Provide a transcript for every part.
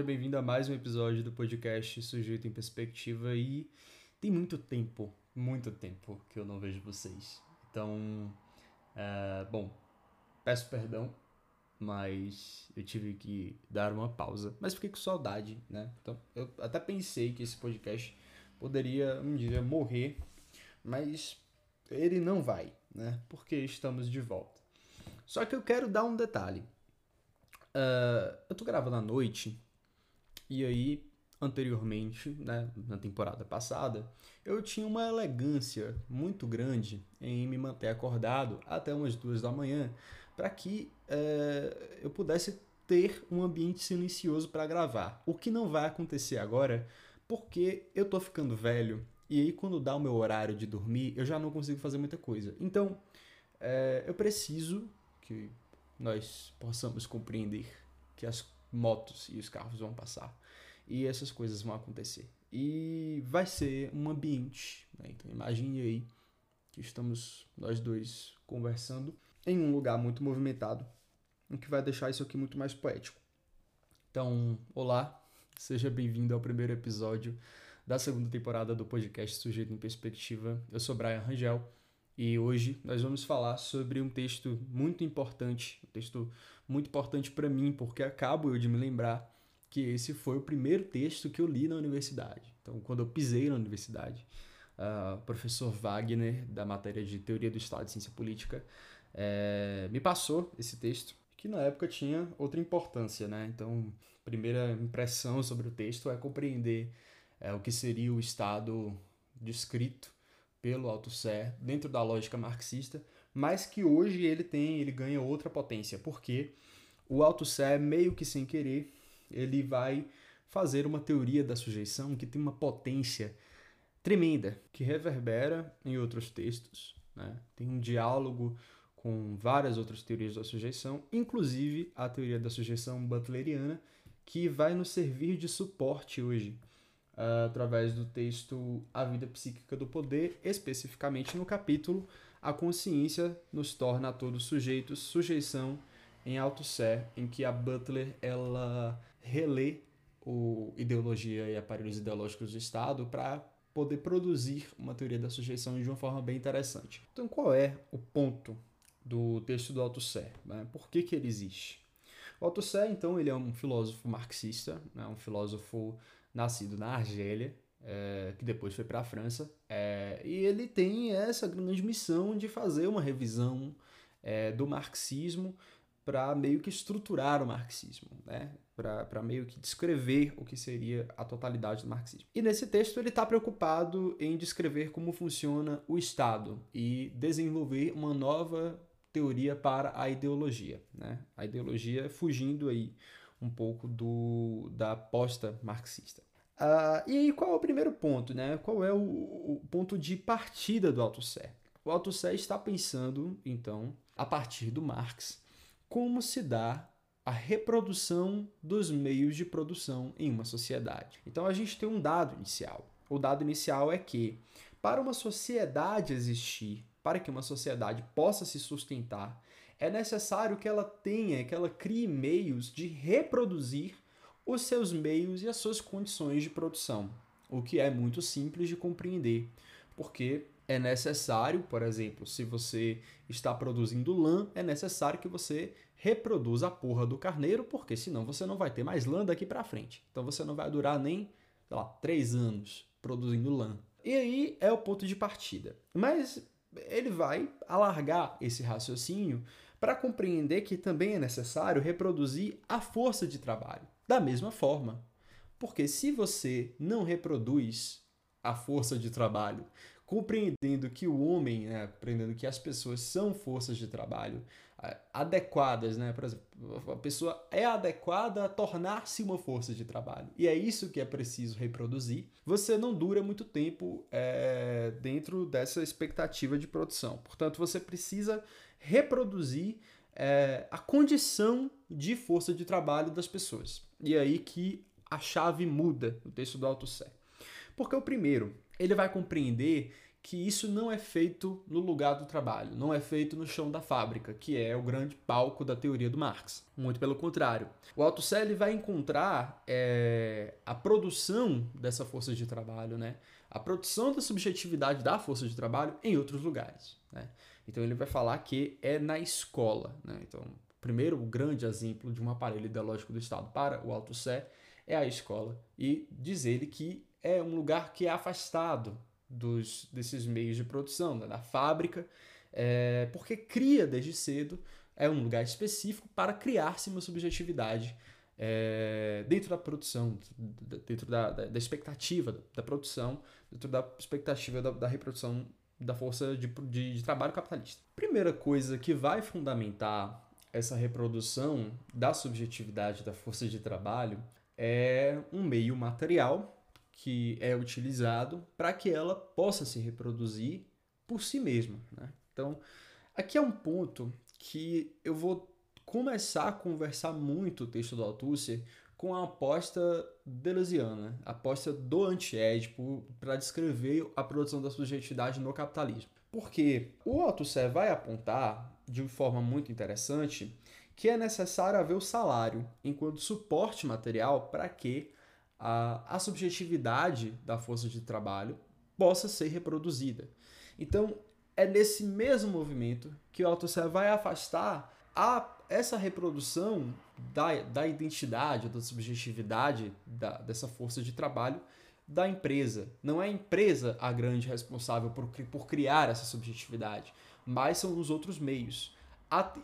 Seja bem-vindo a mais um episódio do podcast Sujeito em Perspectiva e tem muito tempo, muito tempo que eu não vejo vocês. Então, é, bom, peço perdão, mas eu tive que dar uma pausa. Mas fiquei com saudade, né? Então, eu até pensei que esse podcast poderia um dia morrer, mas ele não vai, né? Porque estamos de volta. Só que eu quero dar um detalhe. Uh, eu tô gravando à noite e aí, anteriormente, né, na temporada passada, eu tinha uma elegância muito grande em me manter acordado até umas duas da manhã para que é, eu pudesse ter um ambiente silencioso para gravar. O que não vai acontecer agora, porque eu tô ficando velho e aí quando dá o meu horário de dormir, eu já não consigo fazer muita coisa. Então, é, eu preciso que nós possamos compreender que as motos e os carros vão passar. E essas coisas vão acontecer. E vai ser um ambiente. Né? Então imagine aí que estamos nós dois conversando em um lugar muito movimentado, o que vai deixar isso aqui muito mais poético. Então, olá, seja bem-vindo ao primeiro episódio da segunda temporada do podcast Sujeito em Perspectiva. Eu sou Brian Rangel e hoje nós vamos falar sobre um texto muito importante, um texto muito importante para mim, porque acabo eu de me lembrar que esse foi o primeiro texto que eu li na universidade. Então, quando eu pisei na universidade, o uh, professor Wagner, da matéria de Teoria do Estado e Ciência Política, é, me passou esse texto, que na época tinha outra importância, né? Então, primeira impressão sobre o texto é compreender é, o que seria o Estado descrito pelo Althusser dentro da lógica marxista, mas que hoje ele tem, ele ganha outra potência, porque o Althusser, meio que sem querer, ele vai fazer uma teoria da sujeição que tem uma potência tremenda, que reverbera em outros textos, né? tem um diálogo com várias outras teorias da sujeição, inclusive a teoria da sujeição butleriana, que vai nos servir de suporte hoje uh, através do texto A Vida Psíquica do Poder, especificamente no capítulo A Consciência nos torna a todos sujeitos, sujeição em alto sé, em que a Butler ela relê o ideologia e aparelhos ideológicos do Estado para poder produzir uma teoria da sujeição de uma forma bem interessante. Então, qual é o ponto do texto do Althusser? Né? Por que, que ele existe? O Althusser, então, ele é um filósofo marxista, né? um filósofo nascido na Argélia, é, que depois foi para a França, é, e ele tem essa grande missão de fazer uma revisão é, do marxismo para meio que estruturar o marxismo, né? para meio que descrever o que seria a totalidade do marxismo. E nesse texto ele está preocupado em descrever como funciona o Estado e desenvolver uma nova teoria para a ideologia, né? a ideologia fugindo aí um pouco do, da aposta marxista. Uh, e aí, qual é o primeiro ponto? Né? Qual é o, o ponto de partida do Althusser? O Althusser está pensando, então, a partir do Marx, como se dá a reprodução dos meios de produção em uma sociedade. Então a gente tem um dado inicial. O dado inicial é que, para uma sociedade existir, para que uma sociedade possa se sustentar, é necessário que ela tenha, que ela crie meios de reproduzir os seus meios e as suas condições de produção, o que é muito simples de compreender, porque é necessário, por exemplo, se você está produzindo lã, é necessário que você reproduza a porra do carneiro, porque senão você não vai ter mais lã daqui para frente. Então você não vai durar nem, sei lá, três anos produzindo lã. E aí é o ponto de partida. Mas ele vai alargar esse raciocínio para compreender que também é necessário reproduzir a força de trabalho. Da mesma forma, porque se você não reproduz a força de trabalho, compreendendo que o homem, né, compreendendo que as pessoas são forças de trabalho adequadas, né? Por exemplo, a pessoa é adequada a tornar-se uma força de trabalho. E é isso que é preciso reproduzir. Você não dura muito tempo é, dentro dessa expectativa de produção. Portanto, você precisa reproduzir é, a condição de força de trabalho das pessoas. E é aí que a chave muda no texto do Alto Sé. Porque o primeiro, ele vai compreender que isso não é feito no lugar do trabalho, não é feito no chão da fábrica, que é o grande palco da teoria do Marx. Muito pelo contrário. O Althusser vai encontrar é, a produção dessa força de trabalho, né? a produção da subjetividade da força de trabalho em outros lugares. Né? Então ele vai falar que é na escola. Né? Então, primeiro, grande exemplo de um aparelho ideológico do Estado para o Althusser é a escola, e diz ele que é um lugar que é afastado dos, desses meios de produção, né? da fábrica, é, porque cria desde cedo, é um lugar específico para criar-se uma subjetividade é, dentro da produção, dentro da, da, da expectativa da, produção, dentro da expectativa da, da reprodução da força de, de, de trabalho capitalista. Primeira coisa que vai fundamentar essa reprodução da subjetividade da força de trabalho é um meio material que é utilizado para que ela possa se reproduzir por si mesma. Né? Então, aqui é um ponto que eu vou começar a conversar muito o texto do Althusser com a aposta deleuziana, a aposta do antiédipo para descrever a produção da subjetividade no capitalismo. Porque o Althusser vai apontar, de forma muito interessante, que é necessário haver o salário enquanto suporte material para que a, a subjetividade da força de trabalho possa ser reproduzida. Então, é nesse mesmo movimento que o Althusser vai afastar a, essa reprodução da, da identidade, da subjetividade da, dessa força de trabalho da empresa. Não é a empresa a grande responsável por, por criar essa subjetividade, mas são os outros meios.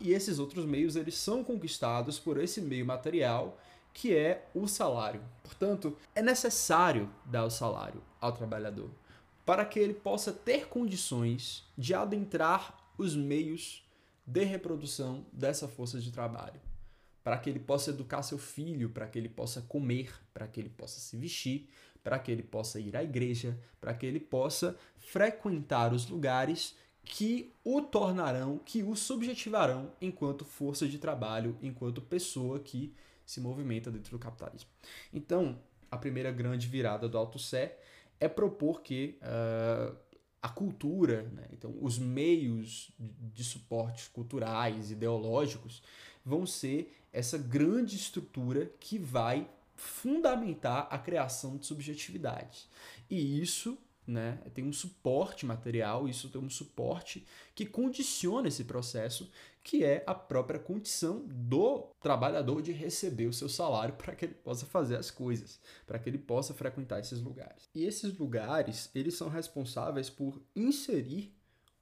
E esses outros meios eles são conquistados por esse meio material que é o salário. Portanto, é necessário dar o salário ao trabalhador para que ele possa ter condições de adentrar os meios de reprodução dessa força de trabalho, para que ele possa educar seu filho, para que ele possa comer, para que ele possa se vestir, para que ele possa ir à igreja, para que ele possa frequentar os lugares que o tornarão, que o subjetivarão enquanto força de trabalho, enquanto pessoa que se movimenta dentro do capitalismo. Então, a primeira grande virada do Alto Sé é propor que uh, a cultura, né, então os meios de suportes culturais, ideológicos, vão ser essa grande estrutura que vai fundamentar a criação de subjetividades. E isso né? Tem um suporte material, isso tem um suporte que condiciona esse processo, que é a própria condição do trabalhador de receber o seu salário para que ele possa fazer as coisas, para que ele possa frequentar esses lugares. E esses lugares, eles são responsáveis por inserir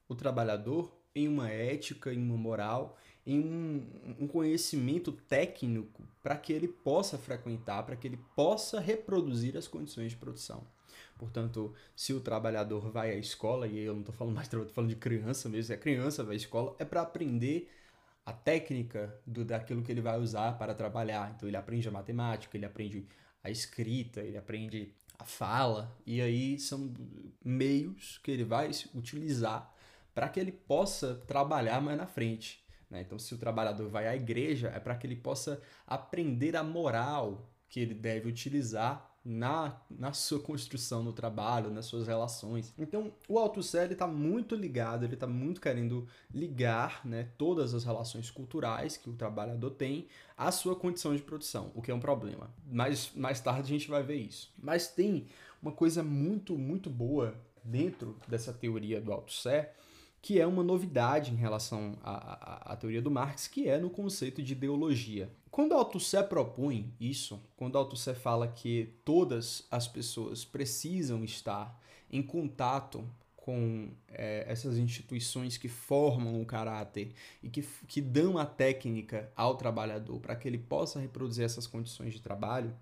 o trabalhador em uma ética, em uma moral, em um, um conhecimento técnico para que ele possa frequentar, para que ele possa reproduzir as condições de produção. Portanto, se o trabalhador vai à escola, e eu não estou falando mais, estou falando de criança mesmo, se a criança vai à escola, é para aprender a técnica do, daquilo que ele vai usar para trabalhar. Então, ele aprende a matemática, ele aprende a escrita, ele aprende a fala, e aí são meios que ele vai utilizar para que ele possa trabalhar mais na frente. Né? Então, se o trabalhador vai à igreja, é para que ele possa aprender a moral que ele deve utilizar na, na sua construção no trabalho, nas suas relações. Então, o Althusser está muito ligado, ele está muito querendo ligar né, todas as relações culturais que o trabalhador tem à sua condição de produção, o que é um problema. Mais, mais tarde a gente vai ver isso. Mas tem uma coisa muito, muito boa dentro dessa teoria do Althusser, que é uma novidade em relação à, à, à, teoria do Marx, que é no conceito de ideologia. Quando Althusser propõe isso, quando Althusser fala que todas as pessoas precisam estar em contato com é, essas instituições que formam o caráter e que, que dão a técnica ao trabalhador para que ele possa reproduzir essas condições de trabalho,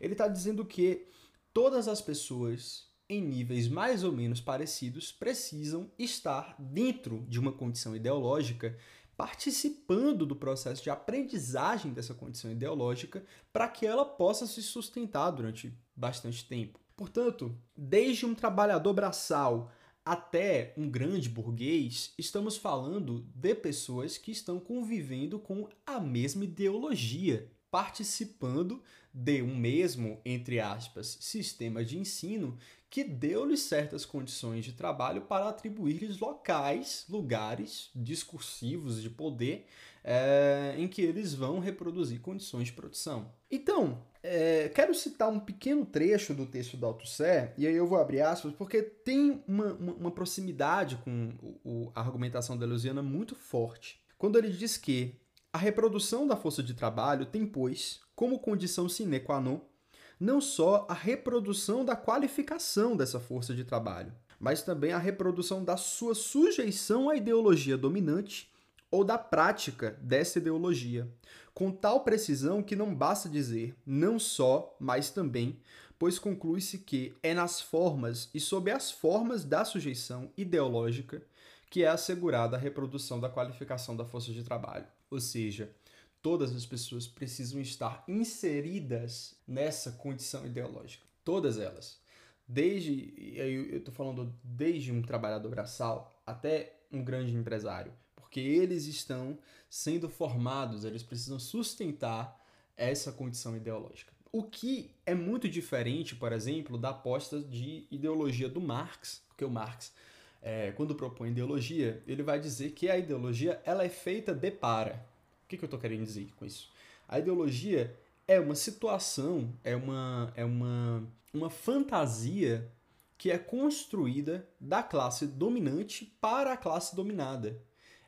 ele está dizendo que todas as pessoas em níveis mais ou menos parecidos, precisam estar dentro de uma condição ideológica, participando do processo de aprendizagem dessa condição ideológica, para que ela possa se sustentar durante bastante tempo. Portanto, desde um trabalhador braçal até um grande burguês, estamos falando de pessoas que estão convivendo com a mesma ideologia, participando de um mesmo, entre aspas, sistema de ensino que deu-lhes certas condições de trabalho para atribuir-lhes locais, lugares discursivos de poder é, em que eles vão reproduzir condições de produção. Então, é, quero citar um pequeno trecho do texto da Althusser, e aí eu vou abrir aspas, porque tem uma, uma, uma proximidade com o, a argumentação da Lusiana muito forte. Quando ele diz que a reprodução da força de trabalho tem, pois, como condição sine qua non não só a reprodução da qualificação dessa força de trabalho, mas também a reprodução da sua sujeição à ideologia dominante ou da prática dessa ideologia, com tal precisão que não basta dizer não só, mas também, pois conclui-se que é nas formas e sob as formas da sujeição ideológica que é assegurada a reprodução da qualificação da força de trabalho. Ou seja, todas as pessoas precisam estar inseridas nessa condição ideológica. Todas elas. Desde, eu estou falando desde um trabalhador braçal até um grande empresário. Porque eles estão sendo formados, eles precisam sustentar essa condição ideológica. O que é muito diferente, por exemplo, da aposta de ideologia do Marx, porque o Marx, é, quando propõe ideologia, ele vai dizer que a ideologia ela é feita de para. O que, que eu estou querendo dizer com isso? A ideologia é uma situação, é uma, é uma, uma fantasia que é construída da classe dominante para a classe dominada.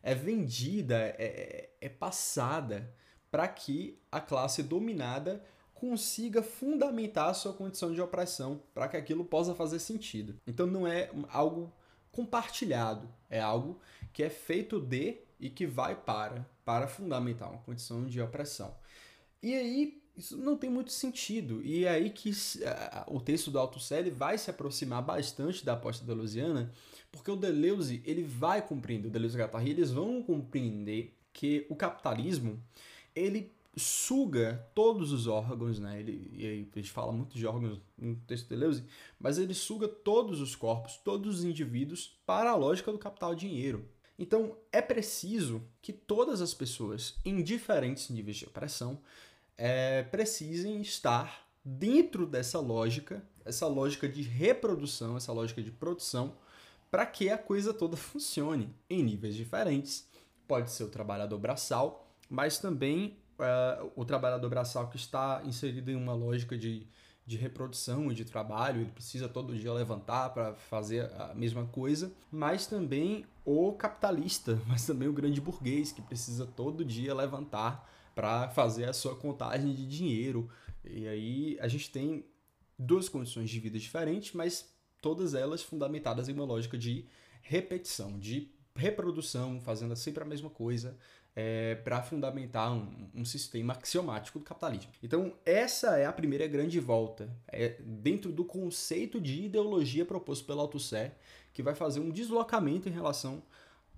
É vendida, é, é, é passada para que a classe dominada consiga fundamentar a sua condição de opressão, para que aquilo possa fazer sentido. Então não é algo compartilhado, é algo que é feito de e que vai para, para fundamentar uma condição de opressão. E aí, isso não tem muito sentido. E é aí que uh, o texto do Althusser vai se aproximar bastante da aposta deleuziana, porque o Deleuze ele vai compreender, o Deleuze e Guattari, eles vão compreender que o capitalismo ele suga todos os órgãos, né? Ele, e aí a gente fala muito de órgãos no texto de Deleuze, mas ele suga todos os corpos, todos os indivíduos para a lógica do capital-dinheiro. Então, é preciso que todas as pessoas, em diferentes níveis de opressão, é, precisem estar dentro dessa lógica, essa lógica de reprodução, essa lógica de produção, para que a coisa toda funcione em níveis diferentes. Pode ser o trabalhador braçal, mas também uh, o trabalhador braçal que está inserido em uma lógica de de reprodução e de trabalho, ele precisa todo dia levantar para fazer a mesma coisa, mas também o capitalista, mas também o grande burguês que precisa todo dia levantar para fazer a sua contagem de dinheiro. E aí a gente tem duas condições de vida diferentes, mas todas elas fundamentadas em uma lógica de repetição, de reprodução, fazendo sempre a mesma coisa, é, para fundamentar um, um, sistema axiomático do capitalismo. Então, essa é a primeira grande volta, é dentro do conceito de ideologia proposto pelo Althusser, que vai fazer um deslocamento em relação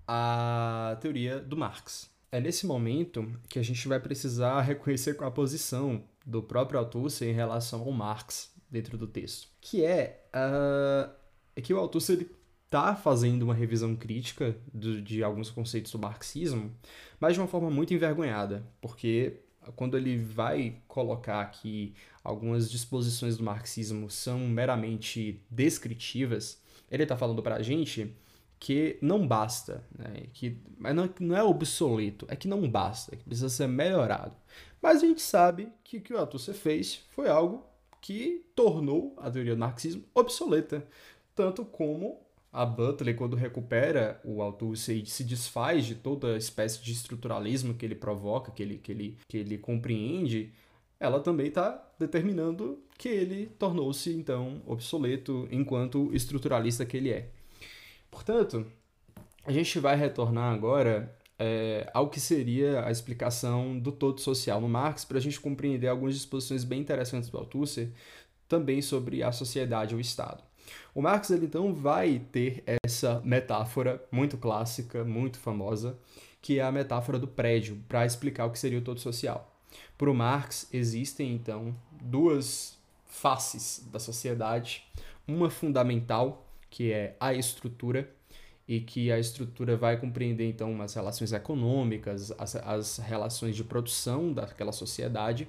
à teoria do Marx. É nesse momento que a gente vai precisar reconhecer com a posição do próprio Althusser em relação ao Marx dentro do texto, que é, uh, é que o Althusser ele está fazendo uma revisão crítica de, de alguns conceitos do marxismo, mas de uma forma muito envergonhada, porque quando ele vai colocar que algumas disposições do marxismo são meramente descritivas, ele está falando para a gente que não basta, né? que, não, não é obsoleto, é que não basta, que precisa ser melhorado. Mas a gente sabe que o que o Althusser fez foi algo que tornou a teoria do marxismo obsoleta, tanto como a Butler, quando recupera o Althusser e se desfaz de toda espécie de estruturalismo que ele provoca, que ele, que ele, que ele compreende, ela também está determinando que ele tornou-se, então, obsoleto enquanto estruturalista que ele é. Portanto, a gente vai retornar agora é, ao que seria a explicação do todo social no Marx, para a gente compreender algumas disposições bem interessantes do Althusser, também sobre a sociedade e o Estado. O Marx ele então vai ter essa metáfora muito clássica, muito famosa, que é a metáfora do prédio, para explicar o que seria o todo social. Para o Marx existem então duas faces da sociedade, uma fundamental, que é a estrutura, e que a estrutura vai compreender então as relações econômicas, as, as relações de produção daquela sociedade,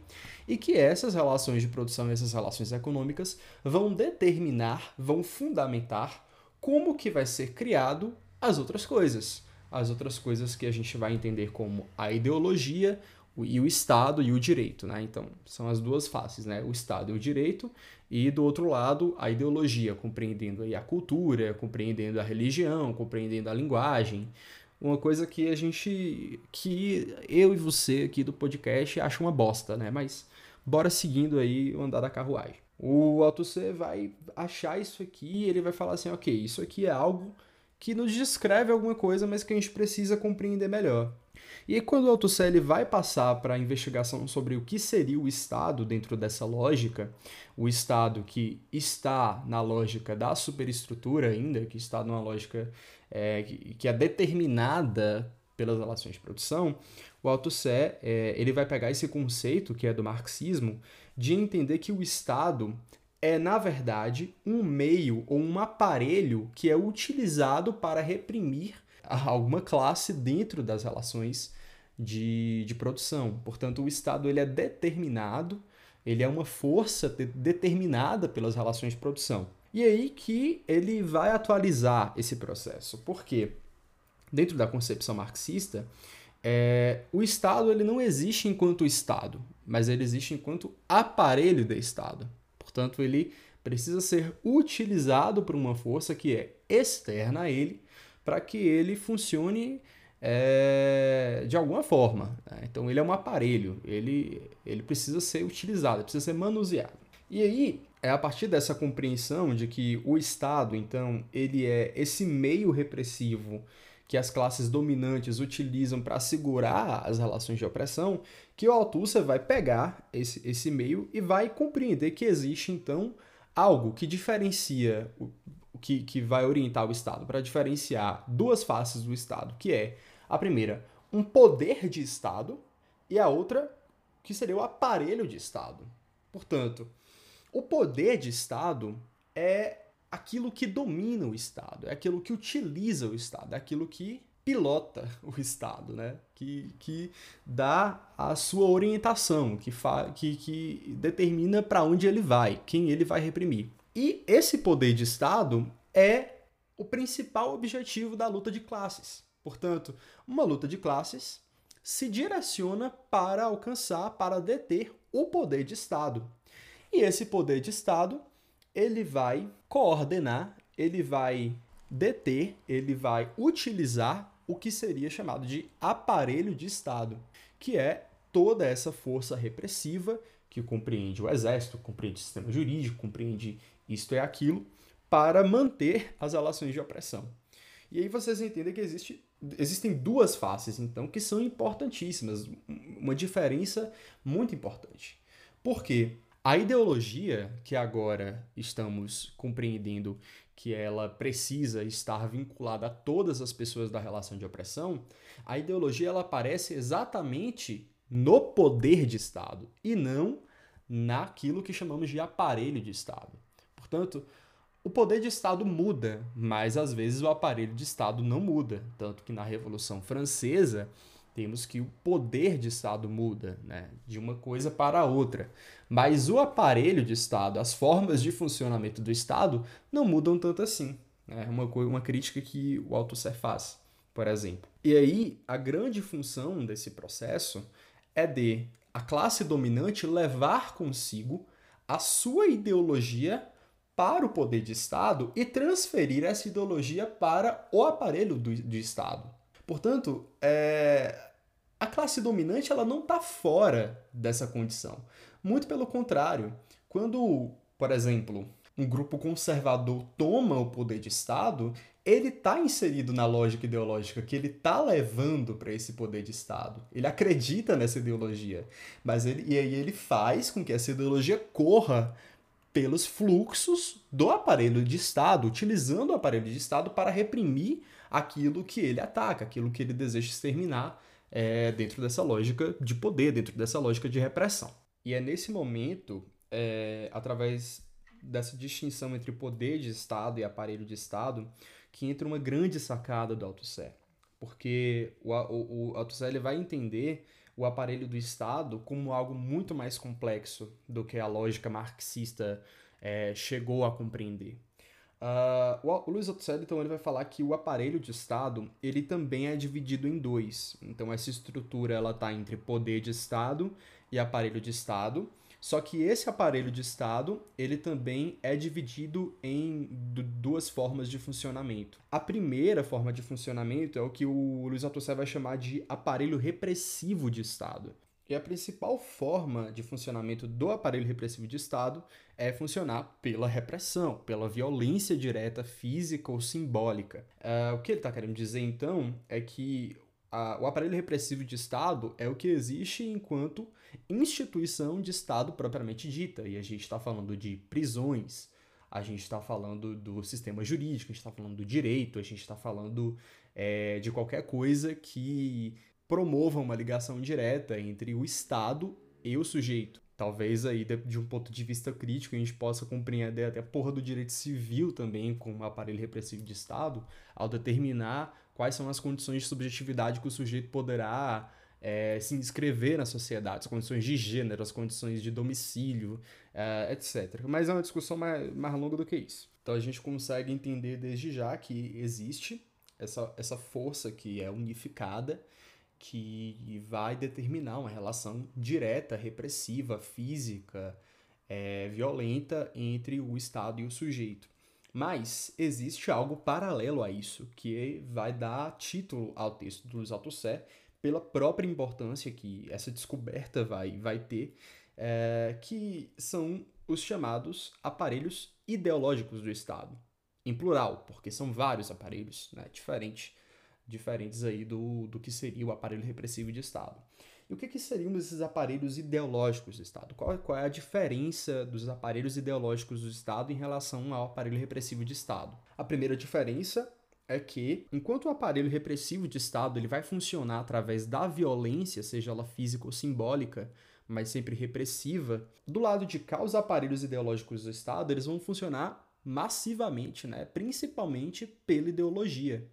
e que essas relações de produção e essas relações econômicas vão determinar, vão fundamentar como que vai ser criado as outras coisas. As outras coisas que a gente vai entender como a ideologia, e o Estado e o direito, né? Então, são as duas faces, né? O Estado e o direito, e do outro lado, a ideologia, compreendendo aí a cultura, compreendendo a religião, compreendendo a linguagem. Uma coisa que a gente, que eu e você aqui do podcast acha uma bosta, né? Mas bora seguindo aí o andar da carruagem. O Althusser vai achar isso aqui e ele vai falar assim, ok, isso aqui é algo que nos descreve alguma coisa, mas que a gente precisa compreender melhor. E aí, quando o Althusser vai passar para a investigação sobre o que seria o Estado dentro dessa lógica, o Estado que está na lógica da superestrutura ainda, que está numa lógica é, que é determinada pelas relações de produção, o Althusser é, ele vai pegar esse conceito que é do marxismo de entender que o Estado é, na verdade, um meio ou um aparelho que é utilizado para reprimir alguma classe dentro das relações de, de produção. Portanto, o Estado ele é determinado, ele é uma força de, determinada pelas relações de produção. E aí que ele vai atualizar esse processo. Por quê? Dentro da concepção marxista, é, o Estado ele não existe enquanto Estado, mas ele existe enquanto aparelho de Estado. Portanto, ele precisa ser utilizado por uma força que é externa a ele para que ele funcione é, de alguma forma. Né? Então ele é um aparelho, ele, ele precisa ser utilizado, precisa ser manuseado. E aí é a partir dessa compreensão de que o Estado, então, ele é esse meio repressivo que as classes dominantes utilizam para segurar as relações de opressão, que o Althusser vai pegar esse, esse meio e vai compreender que existe, então, algo que diferencia que, que vai orientar o Estado para diferenciar duas faces do Estado, que é a primeira, um poder de Estado, e a outra, que seria o aparelho de Estado. Portanto, o poder de Estado é aquilo que domina o Estado, é aquilo que utiliza o Estado, é aquilo que pilota o Estado, né? que, que dá a sua orientação, que, fa que, que determina para onde ele vai, quem ele vai reprimir. E esse poder de Estado é o principal objetivo da luta de classes. Portanto, uma luta de classes se direciona para alcançar, para deter o poder de Estado. E esse poder de Estado, ele vai coordenar, ele vai deter, ele vai utilizar o que seria chamado de aparelho de Estado, que é toda essa força repressiva que compreende o exército, compreende o sistema jurídico, compreende isto é aquilo, para manter as relações de opressão. E aí vocês entendem que existe, existem duas faces, então, que são importantíssimas, uma diferença muito importante. Por quê? A ideologia que agora estamos compreendendo que ela precisa estar vinculada a todas as pessoas da relação de opressão, a ideologia ela aparece exatamente no poder de Estado e não naquilo que chamamos de aparelho de Estado. Portanto, o poder de Estado muda, mas às vezes o aparelho de Estado não muda. Tanto que na Revolução Francesa temos que o poder de Estado muda, né? de uma coisa para outra. Mas o aparelho de Estado, as formas de funcionamento do Estado, não mudam tanto assim. É uma, uma crítica que o Althusser faz, por exemplo. E aí, a grande função desse processo é de a classe dominante levar consigo a sua ideologia para o poder de Estado e transferir essa ideologia para o aparelho do, do Estado. Portanto, é, a classe dominante ela não está fora dessa condição. Muito pelo contrário. Quando, por exemplo, um grupo conservador toma o poder de Estado, ele está inserido na lógica ideológica que ele está levando para esse poder de Estado. Ele acredita nessa ideologia, mas ele, e aí ele faz com que essa ideologia corra pelos fluxos do aparelho de Estado, utilizando o aparelho de Estado para reprimir aquilo que ele ataca, aquilo que ele deseja exterminar é, dentro dessa lógica de poder, dentro dessa lógica de repressão. E é nesse momento, é, através dessa distinção entre poder de Estado e aparelho de Estado, que entra uma grande sacada do Althusser. Porque o, o, o Althusser ele vai entender o aparelho do Estado como algo muito mais complexo do que a lógica marxista é, chegou a compreender. Uh, o Luiz Althusser, então, ele vai falar que o aparelho de Estado, ele também é dividido em dois. Então, essa estrutura, ela está entre poder de Estado e aparelho de Estado. Só que esse aparelho de Estado, ele também é dividido em duas formas de funcionamento. A primeira forma de funcionamento é o que o Luiz Althusser vai chamar de aparelho repressivo de Estado. E a principal forma de funcionamento do aparelho repressivo de Estado é funcionar pela repressão, pela violência direta física ou simbólica. Uh, o que ele está querendo dizer, então, é que o aparelho repressivo de Estado é o que existe enquanto instituição de Estado propriamente dita. E a gente está falando de prisões, a gente está falando do sistema jurídico, a gente está falando do direito, a gente está falando é, de qualquer coisa que promova uma ligação direta entre o Estado e o sujeito. Talvez aí, de um ponto de vista crítico, a gente possa compreender até a porra do direito civil também como aparelho repressivo de Estado, ao determinar quais são as condições de subjetividade que o sujeito poderá é, se inscrever na sociedade, as condições de gênero, as condições de domicílio, é, etc. Mas é uma discussão mais, mais longa do que isso. Então a gente consegue entender desde já que existe essa, essa força que é unificada, que vai determinar uma relação direta, repressiva, física, é, violenta entre o Estado e o sujeito. Mas existe algo paralelo a isso, que vai dar título ao texto do Luiz Althusser, pela própria importância que essa descoberta vai, vai ter, é, que são os chamados aparelhos ideológicos do Estado. Em plural, porque são vários aparelhos, né, diferentes, diferentes aí do, do que seria o aparelho repressivo de Estado. E o que, que seriam esses aparelhos ideológicos do Estado? Qual, qual é a diferença dos aparelhos ideológicos do Estado em relação ao aparelho repressivo de Estado? A primeira diferença é que, enquanto o aparelho repressivo de Estado ele vai funcionar através da violência, seja ela física ou simbólica, mas sempre repressiva, do lado de cá, os aparelhos ideológicos do Estado eles vão funcionar massivamente, né? principalmente pela ideologia.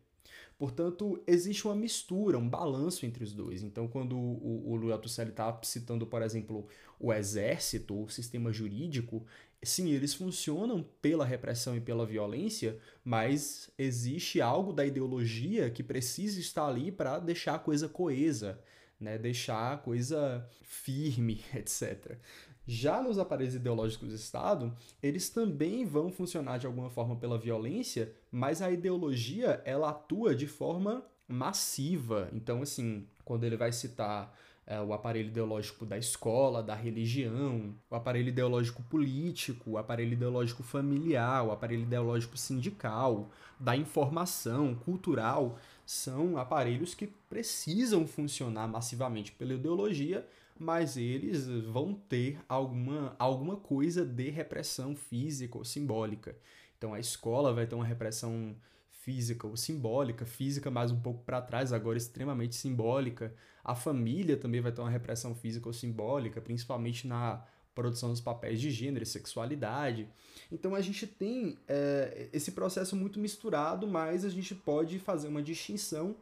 Portanto, existe uma mistura, um balanço entre os dois. Então, quando o, o Luiz Althusser está citando, por exemplo, o exército, o sistema jurídico, sim, eles funcionam pela repressão e pela violência, mas existe algo da ideologia que precisa estar ali para deixar a coisa coesa, né? deixar a coisa firme, etc. Já nos aparelhos ideológicos do Estado, eles também vão funcionar de alguma forma pela violência, mas a ideologia ela atua de forma massiva. Então, assim, quando ele vai citar é, o aparelho ideológico da escola, da religião, o aparelho ideológico político, o aparelho ideológico familiar, o aparelho ideológico sindical, da informação, cultural, são aparelhos que precisam funcionar massivamente pela ideologia mas eles vão ter alguma, alguma coisa de repressão física ou simbólica. Então a escola vai ter uma repressão física ou simbólica, física mais um pouco para trás, agora extremamente simbólica. A família também vai ter uma repressão física ou simbólica, principalmente na produção dos papéis de gênero e sexualidade. Então a gente tem é, esse processo muito misturado, mas a gente pode fazer uma distinção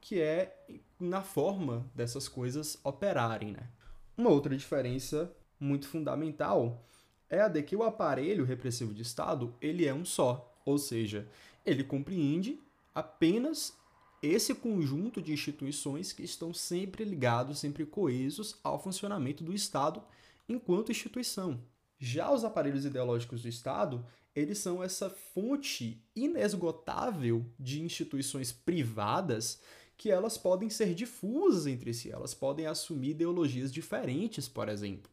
que é na forma dessas coisas operarem, né? Uma outra diferença muito fundamental é a de que o aparelho repressivo de Estado ele é um só, ou seja, ele compreende apenas esse conjunto de instituições que estão sempre ligados, sempre coesos ao funcionamento do Estado enquanto instituição. Já os aparelhos ideológicos do Estado, eles são essa fonte inesgotável de instituições privadas que elas podem ser difusas entre si, elas podem assumir ideologias diferentes, por exemplo.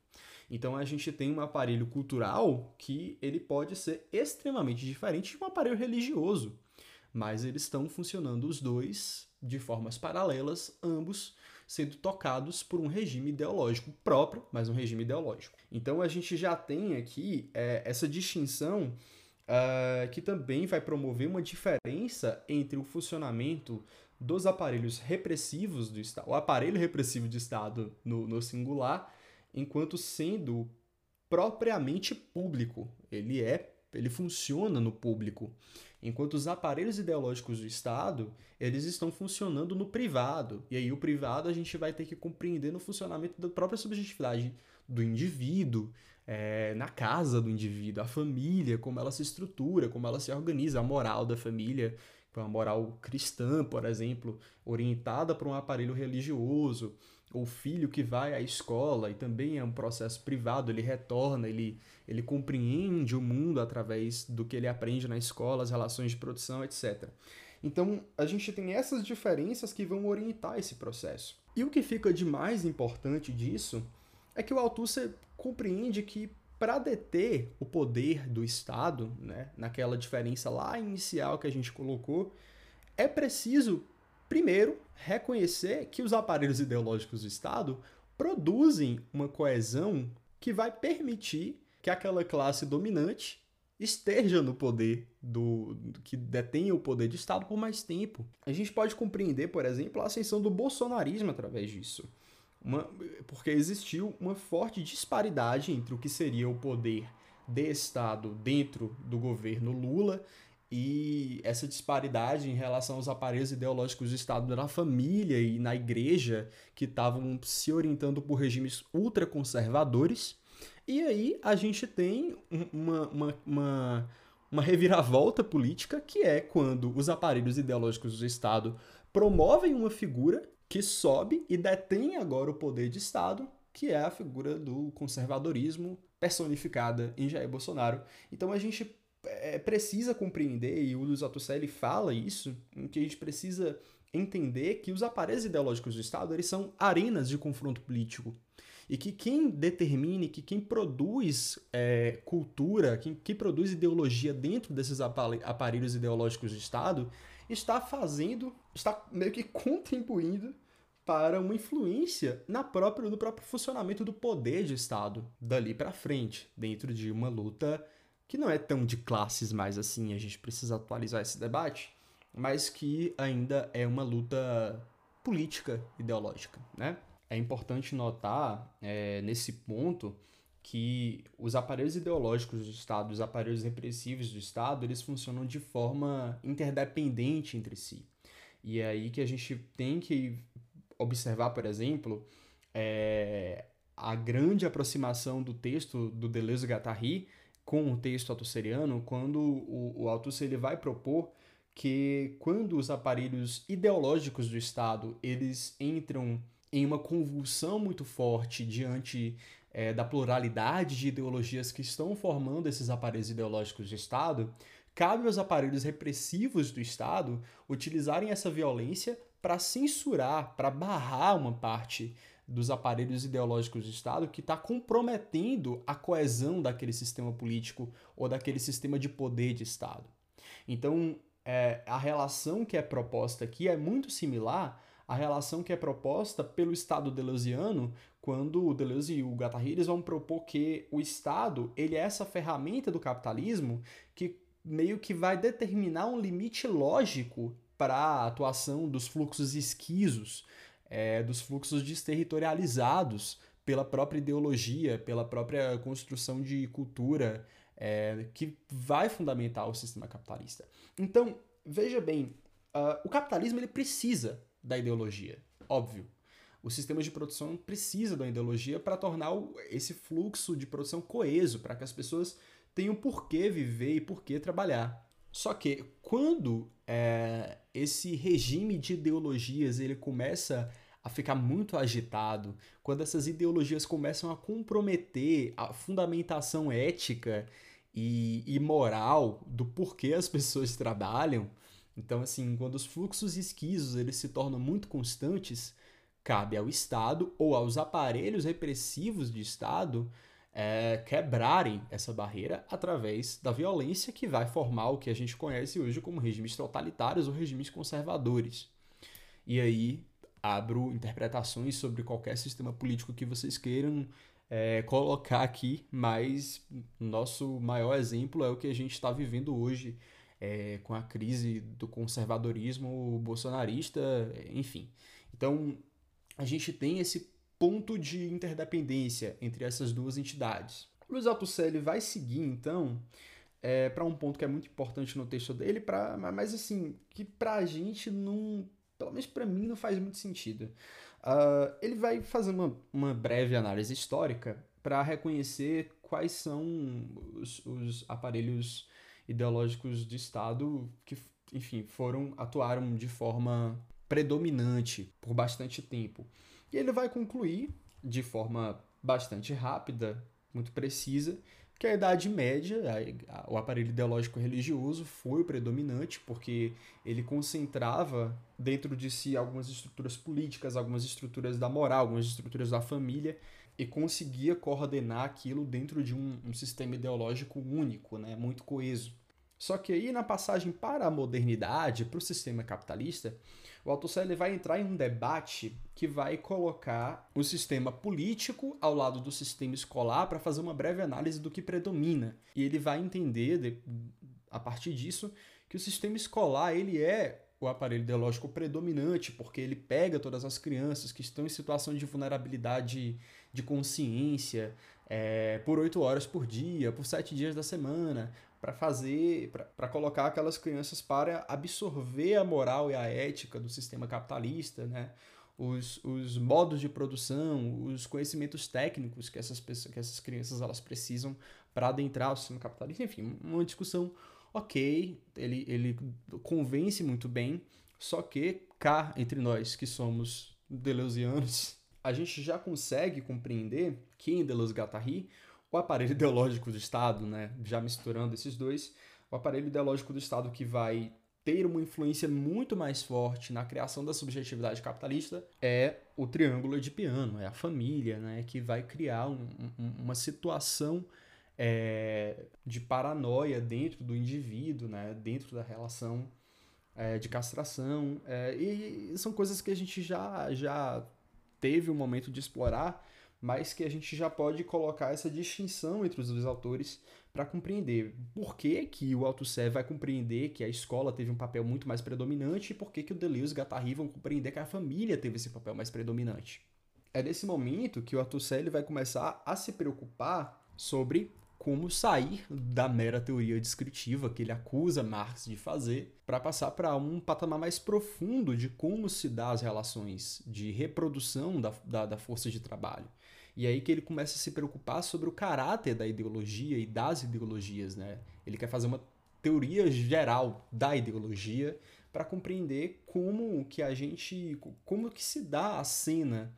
Então a gente tem um aparelho cultural que ele pode ser extremamente diferente de um aparelho religioso, mas eles estão funcionando os dois de formas paralelas, ambos sendo tocados por um regime ideológico próprio, mas um regime ideológico. Então a gente já tem aqui é, essa distinção uh, que também vai promover uma diferença entre o funcionamento dos aparelhos repressivos do Estado, o aparelho repressivo de Estado no, no singular, enquanto sendo propriamente público. Ele é, ele funciona no público. Enquanto os aparelhos ideológicos do Estado, eles estão funcionando no privado. E aí o privado a gente vai ter que compreender no funcionamento da própria subjetividade do indivíduo, é, na casa do indivíduo, a família, como ela se estrutura, como ela se organiza, a moral da família, com a moral cristã, por exemplo, orientada para um aparelho religioso, o filho que vai à escola e também é um processo privado, ele retorna, ele, ele compreende o mundo através do que ele aprende na escola, as relações de produção, etc. Então, a gente tem essas diferenças que vão orientar esse processo. E o que fica de mais importante disso é que o Althusser compreende que para deter o poder do Estado, né, naquela diferença lá inicial que a gente colocou, é preciso Primeiro, reconhecer que os aparelhos ideológicos do Estado produzem uma coesão que vai permitir que aquela classe dominante esteja no poder do que detém o poder de Estado por mais tempo. A gente pode compreender, por exemplo, a ascensão do bolsonarismo através disso. Uma, porque existiu uma forte disparidade entre o que seria o poder de Estado dentro do governo Lula e essa disparidade em relação aos aparelhos ideológicos do Estado na família e na igreja, que estavam se orientando por regimes ultraconservadores. E aí a gente tem uma, uma, uma, uma reviravolta política, que é quando os aparelhos ideológicos do Estado promovem uma figura que sobe e detém agora o poder de Estado, que é a figura do conservadorismo personificada em Jair Bolsonaro. Então a gente é, precisa compreender, e o Luiz Althusser fala isso, que a gente precisa entender que os aparelhos ideológicos do Estado eles são arenas de confronto político. E que quem determine, que quem produz é, cultura, quem, quem produz ideologia dentro desses aparelhos ideológicos do Estado, está fazendo, está meio que contribuindo para uma influência na própria, no próprio funcionamento do poder de Estado dali para frente, dentro de uma luta que não é tão de classes mais assim, a gente precisa atualizar esse debate, mas que ainda é uma luta política ideológica, né? É importante notar é, nesse ponto que os aparelhos ideológicos do Estado, os aparelhos repressivos do Estado, eles funcionam de forma interdependente entre si. E é aí que a gente tem que observar, por exemplo, é, a grande aproximação do texto do Deleuze-Guattari com o texto altusseriano quando o, o Althusser ele vai propor que quando os aparelhos ideológicos do Estado eles entram em uma convulsão muito forte diante é, da pluralidade de ideologias que estão formando esses aparelhos ideológicos do Estado, cabe aos aparelhos repressivos do Estado utilizarem essa violência para censurar, para barrar uma parte dos aparelhos ideológicos do Estado que está comprometendo a coesão daquele sistema político ou daquele sistema de poder de Estado. Então, é, a relação que é proposta aqui é muito similar à relação que é proposta pelo Estado deleuziano, quando o Deleuze e o Guattari eles vão propor que o Estado ele é essa ferramenta do capitalismo que meio que vai determinar um limite lógico para a atuação dos fluxos esquisos é, dos fluxos desterritorializados pela própria ideologia, pela própria construção de cultura é, que vai fundamentar o sistema capitalista. Então, veja bem, uh, o capitalismo ele precisa da ideologia, óbvio. O sistema de produção precisa da ideologia para tornar esse fluxo de produção coeso, para que as pessoas tenham por que viver e por que trabalhar. Só que quando é, esse regime de ideologias ele começa a ficar muito agitado, quando essas ideologias começam a comprometer a fundamentação ética e, e moral do porquê as pessoas trabalham, então assim, quando os fluxos esquisos eles se tornam muito constantes, cabe ao Estado ou aos aparelhos repressivos de Estado é, quebrarem essa barreira através da violência que vai formar o que a gente conhece hoje como regimes totalitários ou regimes conservadores. E aí abro interpretações sobre qualquer sistema político que vocês queiram é, colocar aqui, mas nosso maior exemplo é o que a gente está vivendo hoje é, com a crise do conservadorismo bolsonarista, enfim. Então, a gente tem esse ponto de interdependência entre essas duas entidades. Luiz Althusser vai seguir, então, é, para um ponto que é muito importante no texto dele, pra, mas assim, que para a gente não, pelo menos para mim, não faz muito sentido. Uh, ele vai fazer uma, uma breve análise histórica para reconhecer quais são os, os aparelhos ideológicos de Estado que, enfim, foram atuaram de forma predominante por bastante tempo. E ele vai concluir de forma bastante rápida, muito precisa, que a Idade Média, a, a, o aparelho ideológico religioso foi o predominante, porque ele concentrava dentro de si algumas estruturas políticas, algumas estruturas da moral, algumas estruturas da família, e conseguia coordenar aquilo dentro de um, um sistema ideológico único, né, muito coeso. Só que aí, na passagem para a modernidade, para o sistema capitalista, o Althusser vai entrar em um debate que vai colocar o sistema político ao lado do sistema escolar para fazer uma breve análise do que predomina. E ele vai entender, de, a partir disso, que o sistema escolar ele é o aparelho ideológico predominante, porque ele pega todas as crianças que estão em situação de vulnerabilidade de consciência é, por oito horas por dia, por sete dias da semana, para fazer, para colocar aquelas crianças para absorver a moral e a ética do sistema capitalista, né? Os, os modos de produção, os conhecimentos técnicos que essas, pessoas, que essas crianças elas precisam para adentrar o sistema capitalista. Enfim, uma discussão ok, ele, ele convence muito bem, só que cá entre nós que somos deleuzianos, a gente já consegue compreender que em Deleuze-Guattari o aparelho ideológico do Estado, né, já misturando esses dois, o aparelho ideológico do Estado que vai ter uma influência muito mais forte na criação da subjetividade capitalista é o triângulo de piano, é a família, né, que vai criar um, um, uma situação é, de paranoia dentro do indivíduo, né, dentro da relação é, de castração, é, e são coisas que a gente já, já teve um momento de explorar mas que a gente já pode colocar essa distinção entre os dois autores para compreender por que, que o Althusser vai compreender que a escola teve um papel muito mais predominante e por que, que o Deleuze e Guattari vão compreender que a família teve esse papel mais predominante. É nesse momento que o Althusser vai começar a se preocupar sobre como sair da mera teoria descritiva que ele acusa Marx de fazer para passar para um patamar mais profundo de como se dá as relações de reprodução da, da, da força de trabalho. E aí que ele começa a se preocupar sobre o caráter da ideologia e das ideologias, né? Ele quer fazer uma teoria geral da ideologia para compreender como que a gente, como que se dá a cena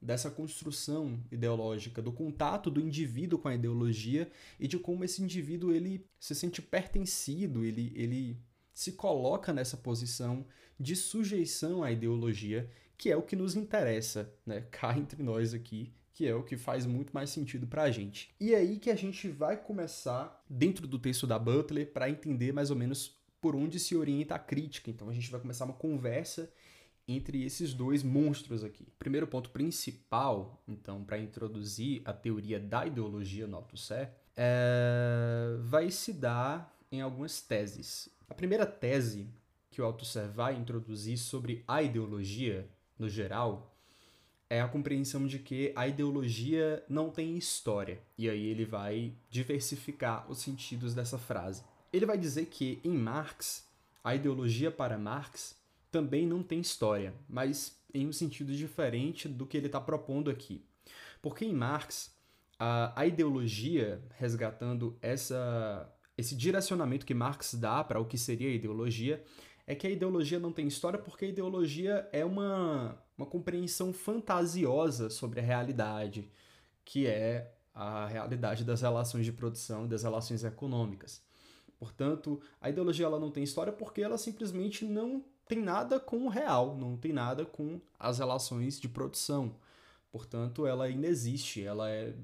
dessa construção ideológica, do contato do indivíduo com a ideologia e de como esse indivíduo ele se sente pertencido, ele, ele se coloca nessa posição de sujeição à ideologia, que é o que nos interessa, né? Cá entre nós aqui, que é o que faz muito mais sentido para a gente. E é aí que a gente vai começar dentro do texto da Butler para entender mais ou menos por onde se orienta a crítica. Então a gente vai começar uma conversa entre esses dois monstros aqui. O primeiro ponto principal, então, para introduzir a teoria da ideologia no Althusser, é... vai se dar em algumas teses. A primeira tese que o Althusser vai introduzir sobre a ideologia no geral é a compreensão de que a ideologia não tem história. E aí ele vai diversificar os sentidos dessa frase. Ele vai dizer que em Marx, a ideologia para Marx também não tem história, mas em um sentido diferente do que ele está propondo aqui. Porque em Marx, a, a ideologia, resgatando essa, esse direcionamento que Marx dá para o que seria a ideologia, é que a ideologia não tem história porque a ideologia é uma, uma compreensão fantasiosa sobre a realidade, que é a realidade das relações de produção e das relações econômicas. Portanto, a ideologia ela não tem história porque ela simplesmente não tem nada com o real, não tem nada com as relações de produção. Portanto, ela ainda existe, ela é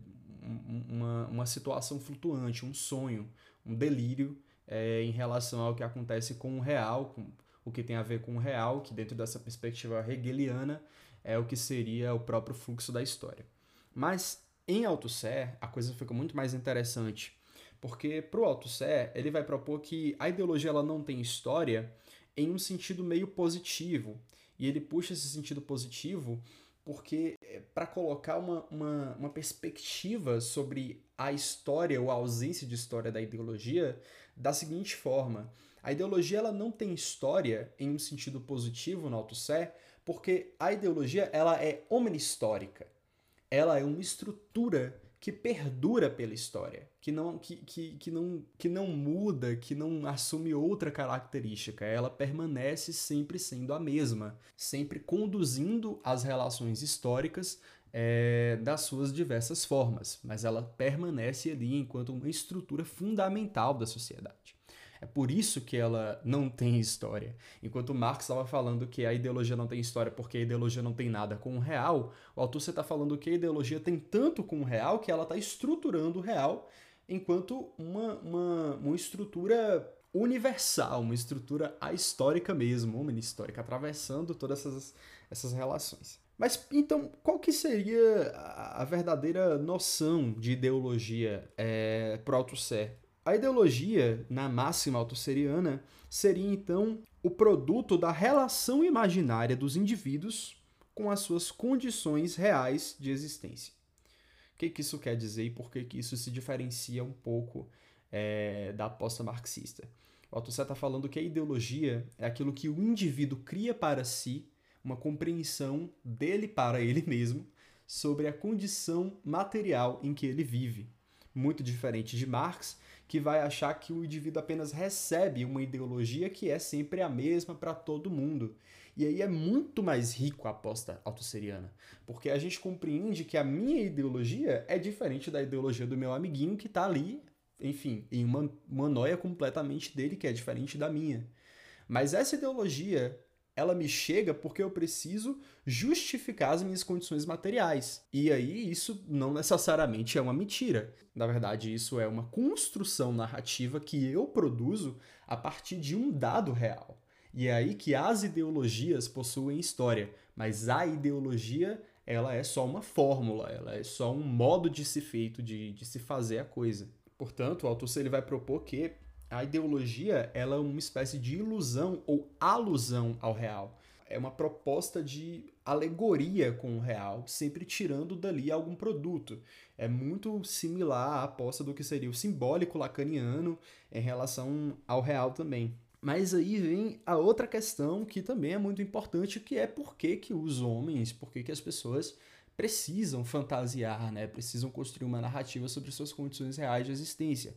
uma, uma situação flutuante, um sonho, um delírio é, em relação ao que acontece com o real, com o que tem a ver com o real, que dentro dessa perspectiva hegeliana é o que seria o próprio fluxo da história. Mas em Althusser, a coisa fica muito mais interessante, porque para o Althusser, ele vai propor que a ideologia ela não tem história em um sentido meio positivo, e ele puxa esse sentido positivo porque é para colocar uma, uma, uma, perspectiva sobre a história ou a ausência de história da ideologia da seguinte forma. A ideologia ela não tem história em um sentido positivo no Althusser, porque a ideologia ela é omnistórica. Ela é uma estrutura que perdura pela história, que não, que, que, que, não, que não muda, que não assume outra característica. Ela permanece sempre sendo a mesma, sempre conduzindo as relações históricas é, das suas diversas formas, mas ela permanece ali enquanto uma estrutura fundamental da sociedade. É por isso que ela não tem história. Enquanto Marx estava falando que a ideologia não tem história porque a ideologia não tem nada com o real, o autor está falando que a ideologia tem tanto com o real que ela está estruturando o real enquanto uma, uma, uma estrutura universal, uma estrutura ahistórica mesmo, uma histórica, atravessando todas essas, essas relações. Mas então, qual que seria a verdadeira noção de ideologia é, para Althusser? A ideologia, na máxima autosseriana, seria então o produto da relação imaginária dos indivíduos com as suas condições reais de existência. O que, que isso quer dizer e por que, que isso se diferencia um pouco é, da aposta marxista? O Althusser está falando que a ideologia é aquilo que o indivíduo cria para si, uma compreensão dele para ele mesmo, sobre a condição material em que ele vive. Muito diferente de Marx, que vai achar que o indivíduo apenas recebe uma ideologia que é sempre a mesma para todo mundo. E aí é muito mais rico a aposta autosseriana, porque a gente compreende que a minha ideologia é diferente da ideologia do meu amiguinho que está ali, enfim, em uma, uma noia completamente dele que é diferente da minha. Mas essa ideologia ela me chega porque eu preciso justificar as minhas condições materiais. E aí isso não necessariamente é uma mentira. Na verdade, isso é uma construção narrativa que eu produzo a partir de um dado real. E é aí que as ideologias possuem história, mas a ideologia ela é só uma fórmula, ela é só um modo de se feito, de, de se fazer a coisa. Portanto, o autor ele vai propor que a ideologia ela é uma espécie de ilusão ou alusão ao real. É uma proposta de alegoria com o real, sempre tirando dali algum produto. É muito similar à aposta do que seria o simbólico lacaniano em relação ao real também. Mas aí vem a outra questão que também é muito importante, que é por que, que os homens, por que, que as pessoas precisam fantasiar, né? precisam construir uma narrativa sobre suas condições reais de existência.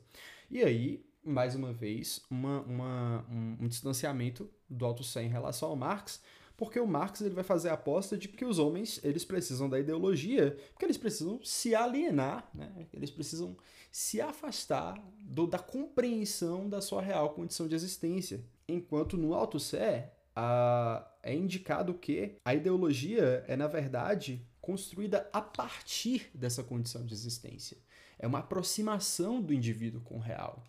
E aí mais uma vez, uma, uma, um, um, distanciamento do Althusser em relação ao Marx, porque o Marx ele vai fazer a aposta de que os homens eles precisam da ideologia, porque eles precisam se alienar, né? eles precisam se afastar do, da compreensão da sua real condição de existência. Enquanto no Althusser a, é indicado que a ideologia é, na verdade, construída a partir dessa condição de existência. É uma aproximação do indivíduo com o real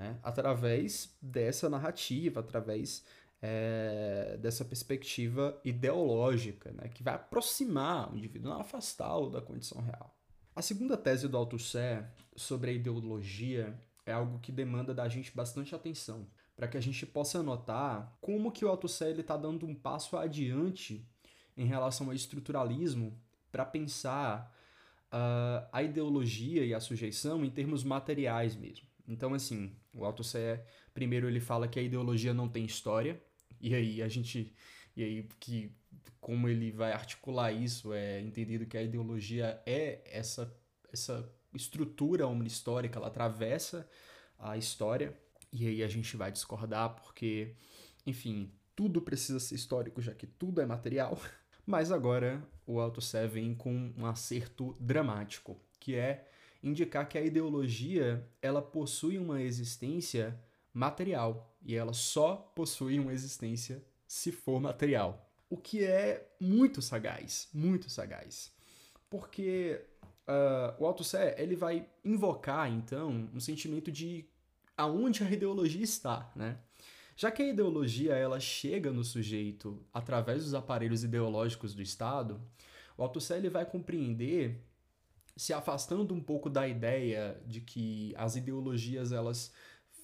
né? através dessa narrativa, através é, dessa perspectiva ideológica, né? que vai aproximar o indivíduo, não afastá-lo da condição real. A segunda tese do Althusser sobre a ideologia é algo que demanda da gente bastante atenção, para que a gente possa notar como que o Althusser está dando um passo adiante em relação ao estruturalismo para pensar uh, a ideologia e a sujeição em termos materiais mesmo. Então, assim, o Althusser, primeiro ele fala que a ideologia não tem história, e aí a gente, e aí que como ele vai articular isso, é entendido que a ideologia é essa, essa estrutura histórica, ela atravessa a história, e aí a gente vai discordar porque, enfim, tudo precisa ser histórico, já que tudo é material. Mas agora o Althusser vem com um acerto dramático, que é indicar que a ideologia ela possui uma existência material e ela só possui uma existência se for material. O que é muito sagaz, muito sagaz. Porque uh, o Althusser ele vai invocar, então, um sentimento de aonde a ideologia está, né? Já que a ideologia ela chega no sujeito através dos aparelhos ideológicos do Estado, o Althusser vai compreender, se afastando um pouco da ideia de que as ideologias elas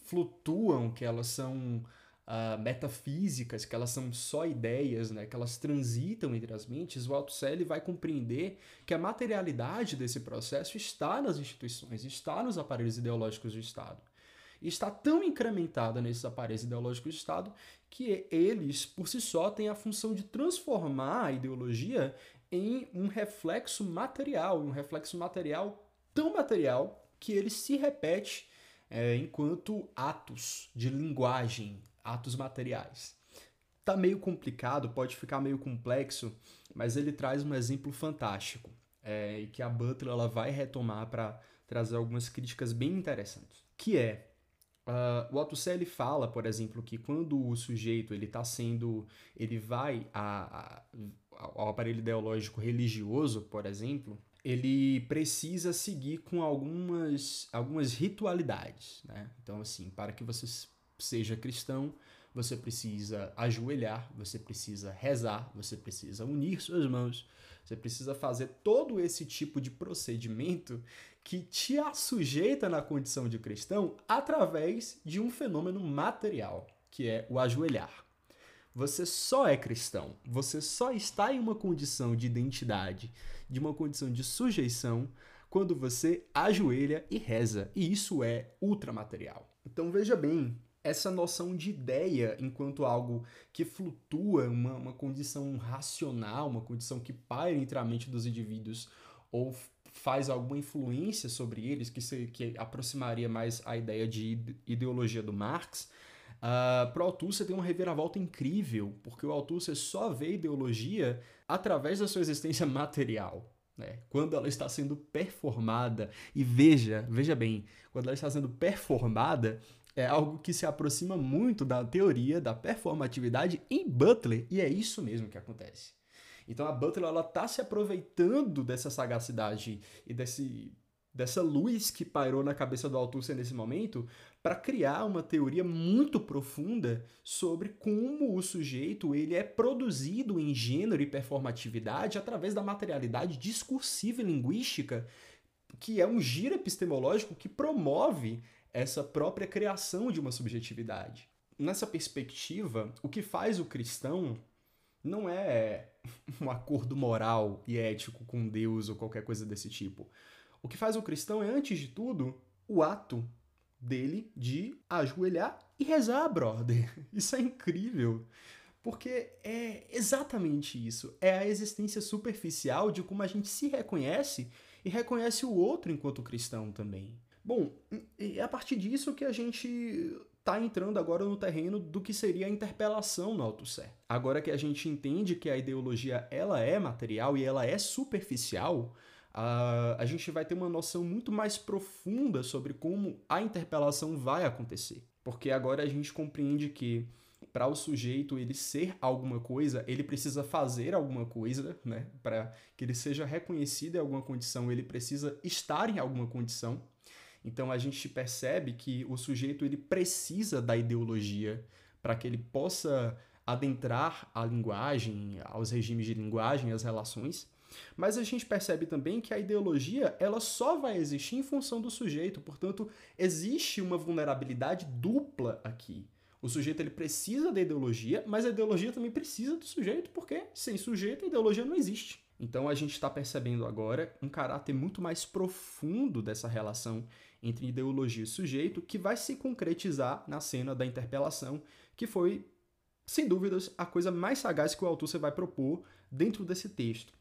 flutuam, que elas são uh, metafísicas, que elas são só ideias, né, que elas transitam entre as mentes, o Althusser vai compreender que a materialidade desse processo está nas instituições, está nos aparelhos ideológicos do Estado. E está tão incrementada nesses aparelhos ideológicos do Estado que eles, por si só, têm a função de transformar a ideologia em um reflexo material, um reflexo material tão material que ele se repete é, enquanto atos de linguagem, atos materiais. Tá meio complicado, pode ficar meio complexo, mas ele traz um exemplo fantástico é, e que a Butler ela vai retomar para trazer algumas críticas bem interessantes, que é Uh, o Althusser ele fala, por exemplo, que quando o sujeito ele está sendo, ele vai a, a, ao aparelho ideológico religioso, por exemplo, ele precisa seguir com algumas, algumas ritualidades, né? Então, assim, para que você seja cristão, você precisa ajoelhar, você precisa rezar, você precisa unir suas mãos, você precisa fazer todo esse tipo de procedimento que te assujeita na condição de cristão através de um fenômeno material, que é o ajoelhar. Você só é cristão, você só está em uma condição de identidade, de uma condição de sujeição, quando você ajoelha e reza. E isso é ultramaterial. Então veja bem, essa noção de ideia enquanto algo que flutua, uma, uma condição racional, uma condição que paira entre a mente dos indivíduos ou faz alguma influência sobre eles, que, se, que aproximaria mais a ideia de ideologia do Marx, Uh, Pro Althusser tem uma reviravolta incrível, porque o Althusser só vê ideologia através da sua existência material. Né? Quando ela está sendo performada, e veja, veja bem, quando ela está sendo performada, é algo que se aproxima muito da teoria da performatividade em Butler, e é isso mesmo que acontece. Então a Butler ela está se aproveitando dessa sagacidade e desse dessa luz que pairou na cabeça do Althusser nesse momento para criar uma teoria muito profunda sobre como o sujeito ele é produzido em gênero e performatividade através da materialidade discursiva e linguística, que é um giro epistemológico que promove essa própria criação de uma subjetividade. Nessa perspectiva, o que faz o cristão não é um acordo moral e ético com Deus ou qualquer coisa desse tipo. O que faz o cristão é, antes de tudo, o ato dele de ajoelhar e rezar, brother. Isso é incrível. Porque é exatamente isso. É a existência superficial de como a gente se reconhece e reconhece o outro enquanto cristão também. Bom, é a partir disso que a gente está entrando agora no terreno do que seria a interpelação no Althusser. Agora que a gente entende que a ideologia ela é material e ela é superficial, a, a gente vai ter uma noção muito mais profunda sobre como a interpelação vai acontecer. Porque agora a gente compreende que para o sujeito ele ser alguma coisa, ele precisa fazer alguma coisa, né? Para que ele seja reconhecido em alguma condição, ele precisa estar em alguma condição. Então a gente percebe que o sujeito ele precisa da ideologia para que ele possa adentrar a linguagem, aos regimes de linguagem, as relações. Mas a gente percebe também que a ideologia ela só vai existir em função do sujeito, portanto, existe uma vulnerabilidade dupla aqui. O sujeito ele precisa da ideologia, mas a ideologia também precisa do sujeito, porque sem sujeito a ideologia não existe. Então a gente está percebendo agora um caráter muito mais profundo dessa relação entre ideologia e sujeito, que vai se concretizar na cena da interpelação, que foi, sem dúvidas, a coisa mais sagaz que o autor vai propor dentro desse texto.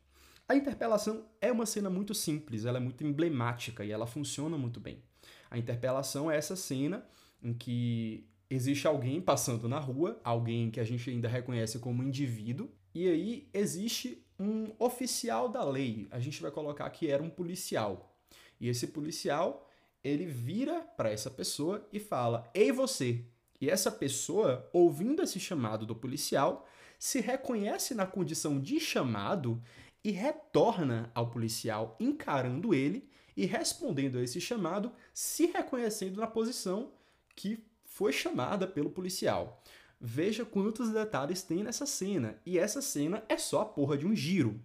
A interpelação é uma cena muito simples, ela é muito emblemática e ela funciona muito bem. A interpelação é essa cena em que existe alguém passando na rua, alguém que a gente ainda reconhece como indivíduo, e aí existe um oficial da lei. A gente vai colocar que era um policial. E esse policial, ele vira para essa pessoa e fala: "Ei você". E essa pessoa, ouvindo esse chamado do policial, se reconhece na condição de chamado e retorna ao policial encarando ele e respondendo a esse chamado, se reconhecendo na posição que foi chamada pelo policial. veja quantos detalhes tem nessa cena. E essa cena é só a porra de um giro.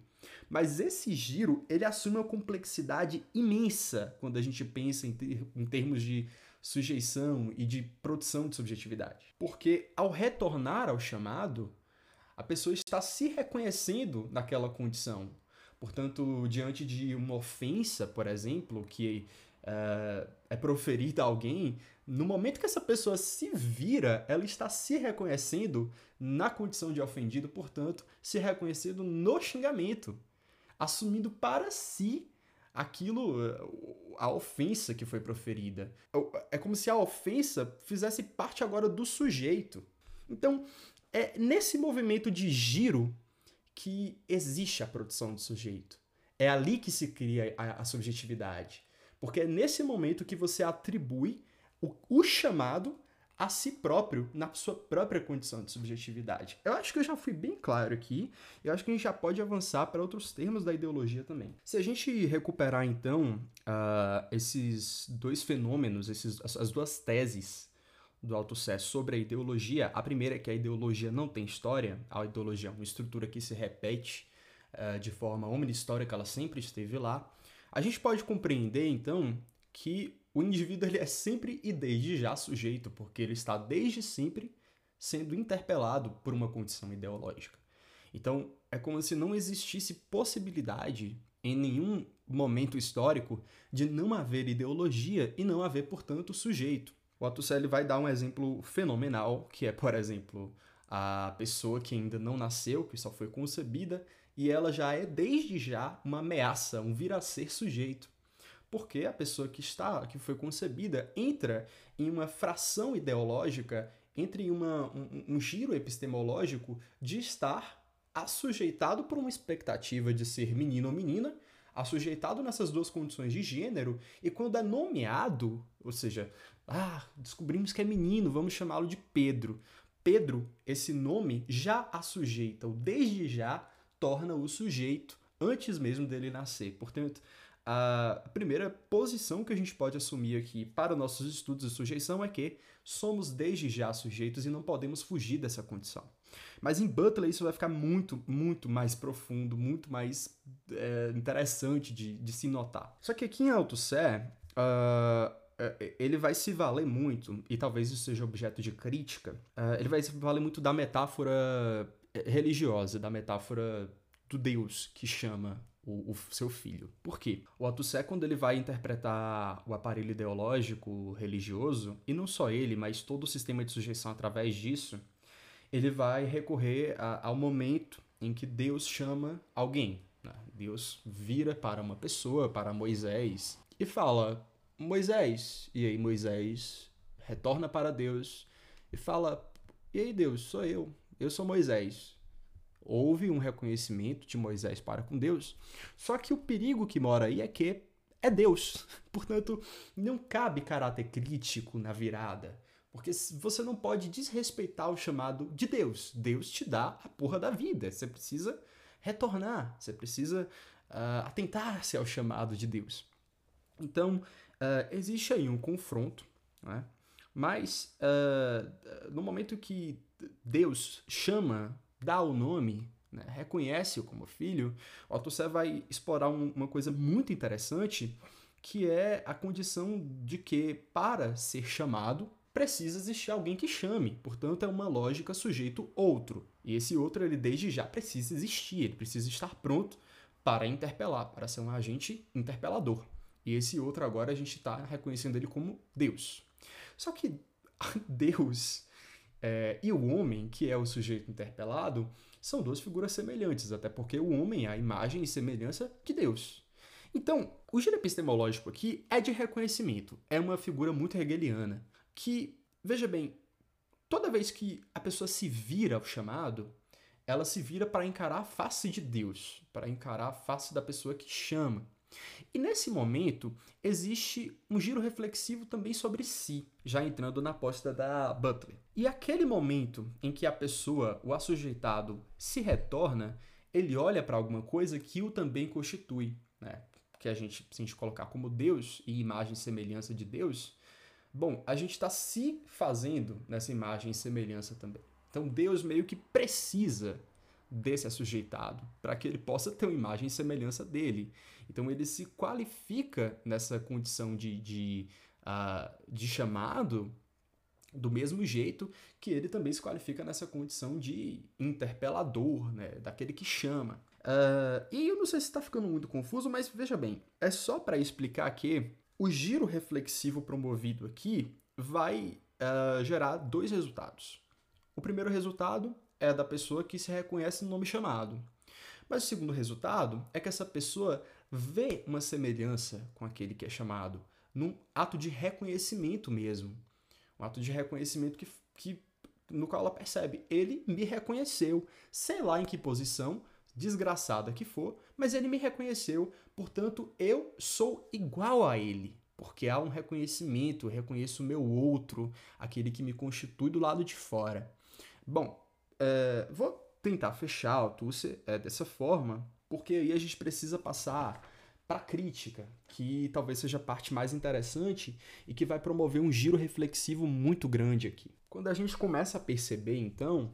Mas esse giro, ele assume uma complexidade imensa quando a gente pensa em, ter, em termos de sujeição e de produção de subjetividade. Porque ao retornar ao chamado, a pessoa está se reconhecendo naquela condição. Portanto, diante de uma ofensa, por exemplo, que uh, é proferida a alguém, no momento que essa pessoa se vira, ela está se reconhecendo na condição de ofendido, portanto, se reconhecendo no xingamento, assumindo para si aquilo, a ofensa que foi proferida. É como se a ofensa fizesse parte agora do sujeito. Então, é nesse movimento de giro que existe a produção do sujeito. É ali que se cria a, a subjetividade. Porque é nesse momento que você atribui o, o chamado a si próprio na sua própria condição de subjetividade. Eu acho que eu já fui bem claro aqui, eu acho que a gente já pode avançar para outros termos da ideologia também. Se a gente recuperar então uh, esses dois fenômenos, esses, as duas teses do Althusser sobre a ideologia, a primeira é que a ideologia não tem história, a ideologia é uma estrutura que se repete uh, de forma omnistórica, ela sempre esteve lá. A gente pode compreender então que o indivíduo ele é sempre e desde já sujeito, porque ele está desde sempre sendo interpelado por uma condição ideológica. Então, é como se não existisse possibilidade em nenhum momento histórico de não haver ideologia e não haver, portanto, sujeito. O Althusser vai dar um exemplo fenomenal, que é, por exemplo, a pessoa que ainda não nasceu, que só foi concebida, e ela já é desde já uma ameaça, um vir a ser sujeito. Porque a pessoa que está, que foi concebida, entra em uma fração ideológica, entre uma, um, um giro epistemológico de estar assujeitado por uma expectativa de ser menino ou menina, assujeitado nessas duas condições de gênero, e quando é nomeado, ou seja, ah, descobrimos que é menino, vamos chamá-lo de Pedro. Pedro, esse nome já assujeita, ou desde já torna o sujeito antes mesmo dele nascer. Portanto, a primeira posição que a gente pode assumir aqui para nossos estudos de sujeição é que somos desde já sujeitos e não podemos fugir dessa condição. Mas em Butler isso vai ficar muito, muito mais profundo, muito mais é, interessante de, de se notar. Só que aqui em Althusser, uh, ele vai se valer muito, e talvez isso seja objeto de crítica, uh, ele vai se valer muito da metáfora religiosa, da metáfora do Deus que chama o, o, seu filho. Por quê? O Althusser, quando ele vai interpretar o aparelho ideológico religioso, e não só ele, mas todo o sistema de sujeição através disso, ele vai recorrer a, ao momento em que Deus chama alguém. Né? Deus vira para uma pessoa, para Moisés, e fala: Moisés. E aí Moisés retorna para Deus e fala: E aí, Deus, sou eu. Eu sou Moisés. Houve um reconhecimento de Moisés para com Deus, só que o perigo que mora aí é que é Deus. Portanto, não cabe caráter crítico na virada. Porque você não pode desrespeitar o chamado de Deus. Deus te dá a porra da vida. Você precisa retornar. Você precisa uh, atentar-se ao chamado de Deus. Então, uh, existe aí um confronto, né? mas uh, no momento que Deus chama dá o nome, né, reconhece-o como filho, o Althusser vai explorar um, uma coisa muito interessante, que é a condição de que, para ser chamado, precisa existir alguém que chame. Portanto, é uma lógica sujeito outro. E esse outro, ele desde já precisa existir, ele precisa estar pronto para interpelar, para ser um agente interpelador. E esse outro agora a gente está reconhecendo ele como Deus. Só que Deus é, e o homem, que é o sujeito interpelado, são duas figuras semelhantes, até porque o homem é a imagem e semelhança de Deus. Então, o giro epistemológico aqui é de reconhecimento, é uma figura muito hegeliana, que, veja bem, toda vez que a pessoa se vira ao chamado, ela se vira para encarar a face de Deus, para encarar a face da pessoa que chama. E nesse momento, existe um giro reflexivo também sobre si, já entrando na aposta da Butler. E aquele momento em que a pessoa, o assujeitado, se retorna, ele olha para alguma coisa que o também constitui, né? Que a gente, se a gente colocar como Deus e imagem e semelhança de Deus, bom, a gente está se fazendo nessa imagem e semelhança também. Então Deus meio que precisa desse assujeitado para que ele possa ter uma imagem e semelhança dele. Então ele se qualifica nessa condição de, de, uh, de chamado do mesmo jeito que ele também se qualifica nessa condição de interpelador, né? daquele que chama. Uh, e eu não sei se está ficando muito confuso, mas veja bem, é só para explicar que o giro reflexivo promovido aqui vai uh, gerar dois resultados. O primeiro resultado é da pessoa que se reconhece no nome chamado. Mas o segundo resultado é que essa pessoa vê uma semelhança com aquele que é chamado, num ato de reconhecimento mesmo. Um ato de reconhecimento que, que no qual ela percebe, ele me reconheceu, sei lá em que posição, desgraçada que for, mas ele me reconheceu, portanto eu sou igual a ele. Porque há um reconhecimento, eu reconheço o meu outro, aquele que me constitui do lado de fora. Bom, é, vou tentar fechar o Tusser é, dessa forma, porque aí a gente precisa passar para a crítica, que talvez seja a parte mais interessante e que vai promover um giro reflexivo muito grande aqui. Quando a gente começa a perceber, então,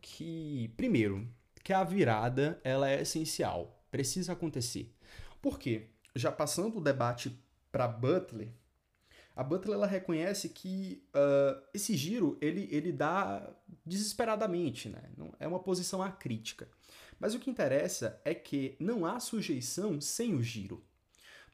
que, primeiro, que a virada ela é essencial, precisa acontecer. Por quê? Já passando o debate para Butler, a Butler ela reconhece que uh, esse giro ele, ele dá desesperadamente, né? Não, é uma posição acrítica. Mas o que interessa é que não há sujeição sem o giro.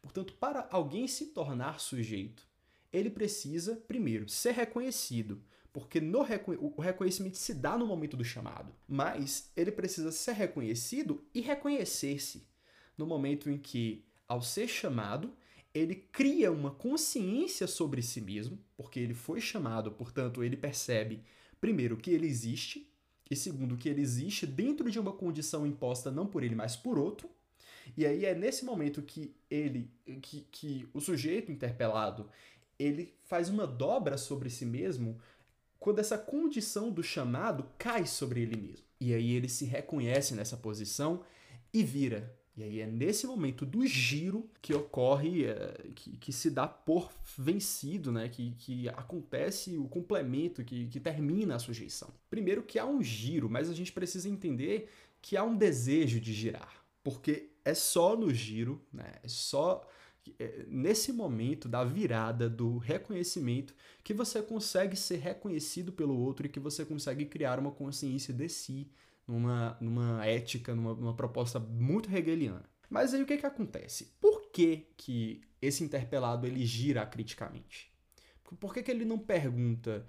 Portanto, para alguém se tornar sujeito, ele precisa, primeiro, ser reconhecido, porque no reconhe o reconhecimento se dá no momento do chamado, mas ele precisa ser reconhecido e reconhecer-se no momento em que, ao ser chamado, ele cria uma consciência sobre si mesmo, porque ele foi chamado, portanto, ele percebe, primeiro, que ele existe, e segundo, que ele existe dentro de uma condição imposta não por ele, mas por outro. E aí é nesse momento que ele, que, que o sujeito interpelado, ele faz uma dobra sobre si mesmo quando essa condição do chamado cai sobre ele mesmo. E aí ele se reconhece nessa posição e vira e aí é nesse momento do giro que ocorre, é, que, que se dá por vencido, né? que, que acontece o complemento, que, que termina a sujeição. Primeiro que há um giro, mas a gente precisa entender que há um desejo de girar. Porque é só no giro, né? é só é, nesse momento da virada, do reconhecimento, que você consegue ser reconhecido pelo outro e que você consegue criar uma consciência de si, numa, numa ética, numa, numa proposta muito hegeliana. Mas aí o que, que acontece? Por que, que esse interpelado ele gira criticamente? Por que, que ele não pergunta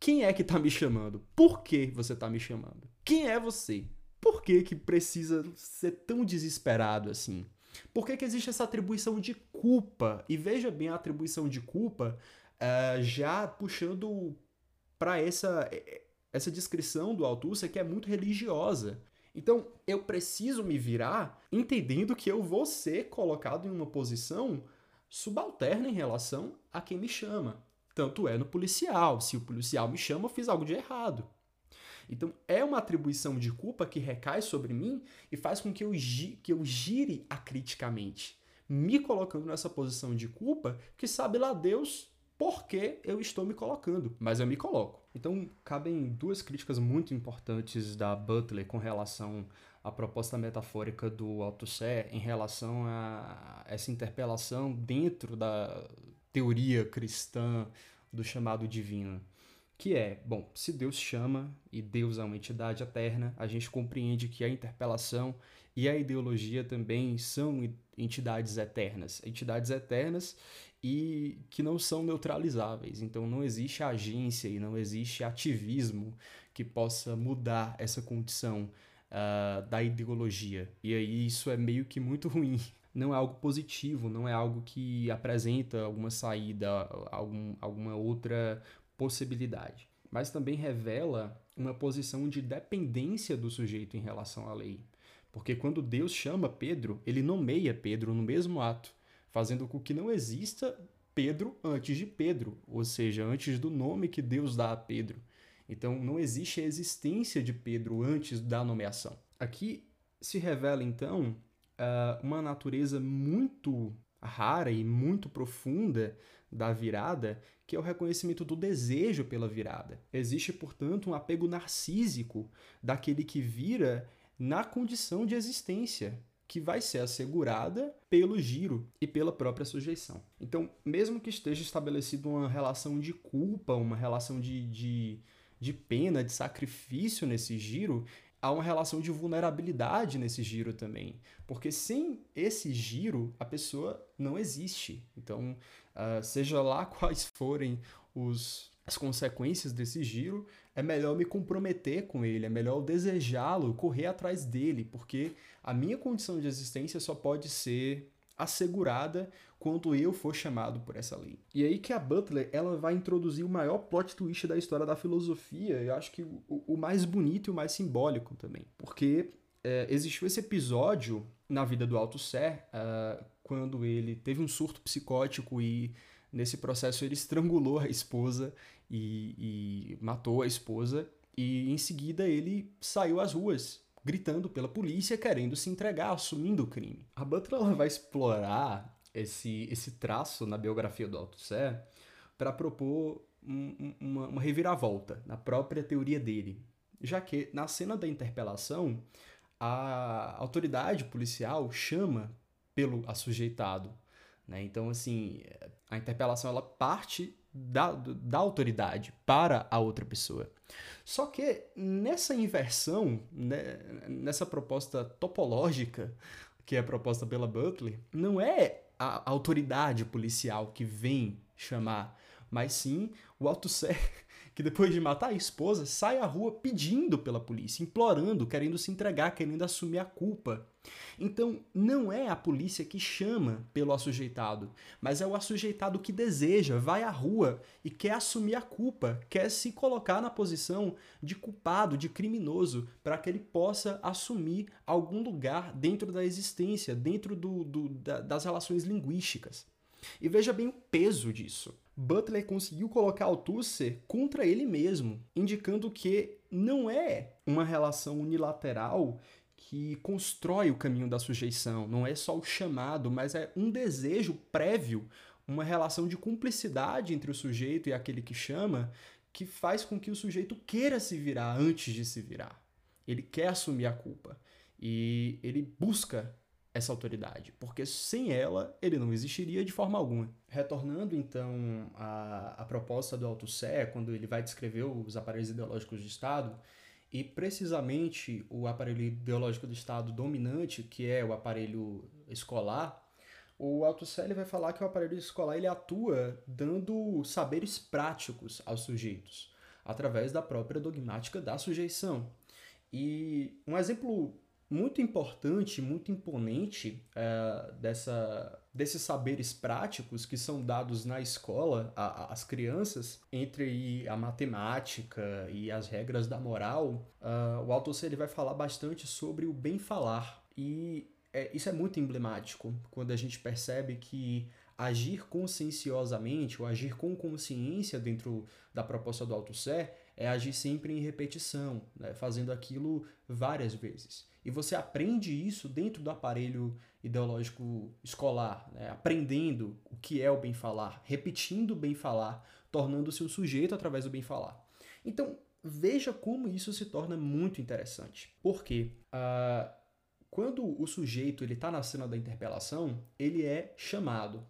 quem é que está me chamando? Por que você está me chamando? Quem é você? Por que, que precisa ser tão desesperado assim? Por que, que existe essa atribuição de culpa? E veja bem a atribuição de culpa uh, já puxando para essa essa descrição do Althusser que é muito religiosa. Então, eu preciso me virar entendendo que eu vou ser colocado em uma posição subalterna em relação a quem me chama. Tanto é no policial. Se o policial me chama, eu fiz algo de errado. Então, é uma atribuição de culpa que recai sobre mim e faz com que eu, que eu gire acriticamente, me colocando nessa posição de culpa que sabe lá Deus por que eu estou me colocando, mas eu me coloco. Então, cabem duas críticas muito importantes da Butler com relação à proposta metafórica do Althusser em relação a essa interpelação dentro da teoria cristã do chamado divino. Que é, bom, se Deus chama e Deus é uma entidade eterna, a gente compreende que a interpelação e a ideologia também são entidades eternas. Entidades eternas e que não são neutralizáveis. Então não existe agência e não existe ativismo que possa mudar essa condição uh, da ideologia. E aí isso é meio que muito ruim. Não é algo positivo, não é algo que apresenta alguma saída, algum, alguma outra possibilidade. Mas também revela uma posição de dependência do sujeito em relação à lei. Porque quando Deus chama Pedro, ele nomeia Pedro no mesmo ato fazendo com que não exista Pedro antes de Pedro, ou seja, antes do nome que Deus dá a Pedro. Então não existe a existência de Pedro antes da nomeação. Aqui se revela então uh, uma natureza muito rara e muito profunda da virada, que é o reconhecimento do desejo pela virada. Existe, portanto, um apego narcísico daquele que vira na condição de existência, que vai ser assegurada pelo giro e pela própria sujeição. Então, mesmo que esteja estabelecida uma relação de culpa, uma relação de, de, de pena, de sacrifício nesse giro, há uma relação de vulnerabilidade nesse giro também. Porque sem esse giro, a pessoa não existe. Então, uh, seja lá quais forem os, as consequências desse giro, é melhor me comprometer com ele, é melhor desejá-lo, correr atrás dele, porque a minha condição de existência só pode ser assegurada quando eu for chamado por essa lei. E aí que a Butler ela vai introduzir o maior plot twist da história da filosofia, eu acho que o, o mais bonito e o mais simbólico também, porque é, existiu esse episódio na vida do Alto Sé, uh, quando ele teve um surto psicótico e nesse processo ele estrangulou a esposa e, e matou a esposa e em seguida ele saiu às ruas gritando pela polícia, querendo se entregar, assumindo o crime. A Butler vai explorar esse, esse traço na biografia do Althusser para propor um, uma, uma reviravolta na própria teoria dele, já que na cena da interpelação a autoridade policial chama pelo assujeitado. Né? Então, assim, a interpelação ela parte da, da autoridade para a outra pessoa. Só que nessa inversão, né, nessa proposta topológica que é proposta pela Butler, não é a autoridade policial que vem chamar, mas sim o Althusser que depois de matar a esposa sai à rua pedindo pela polícia, implorando, querendo se entregar, querendo assumir a culpa. Então, não é a polícia que chama pelo assujeitado, mas é o assujeitado que deseja, vai à rua e quer assumir a culpa, quer se colocar na posição de culpado, de criminoso, para que ele possa assumir algum lugar dentro da existência, dentro do, do da, das relações linguísticas. E veja bem o peso disso. Butler conseguiu colocar Althusser contra ele mesmo, indicando que não é uma relação unilateral que constrói o caminho da sujeição, não é só o chamado, mas é um desejo prévio, uma relação de cumplicidade entre o sujeito e aquele que chama, que faz com que o sujeito queira se virar antes de se virar. Ele quer assumir a culpa e ele busca essa autoridade, porque sem ela ele não existiria de forma alguma. Retornando então à, à proposta do Althusser, quando ele vai descrever os aparelhos ideológicos de Estado, e precisamente o aparelho ideológico do Estado dominante, que é o aparelho escolar, o Althusser vai falar que o aparelho escolar ele atua dando saberes práticos aos sujeitos, através da própria dogmática da sujeição. E um exemplo muito importante, muito imponente é, dessa, desses saberes práticos que são dados na escola às crianças, entre a matemática e as regras da moral, uh, o autor ele vai falar bastante sobre o bem falar. E é, isso é muito emblemático quando a gente percebe que agir conscienciosamente ou agir com consciência dentro da proposta do Althusser é agir sempre em repetição, né? fazendo aquilo várias vezes. E você aprende isso dentro do aparelho ideológico escolar, né? aprendendo o que é o bem falar, repetindo o bem falar, tornando-se um sujeito através do bem falar. Então, veja como isso se torna muito interessante. Porque uh, quando o sujeito está na cena da interpelação, ele é chamado.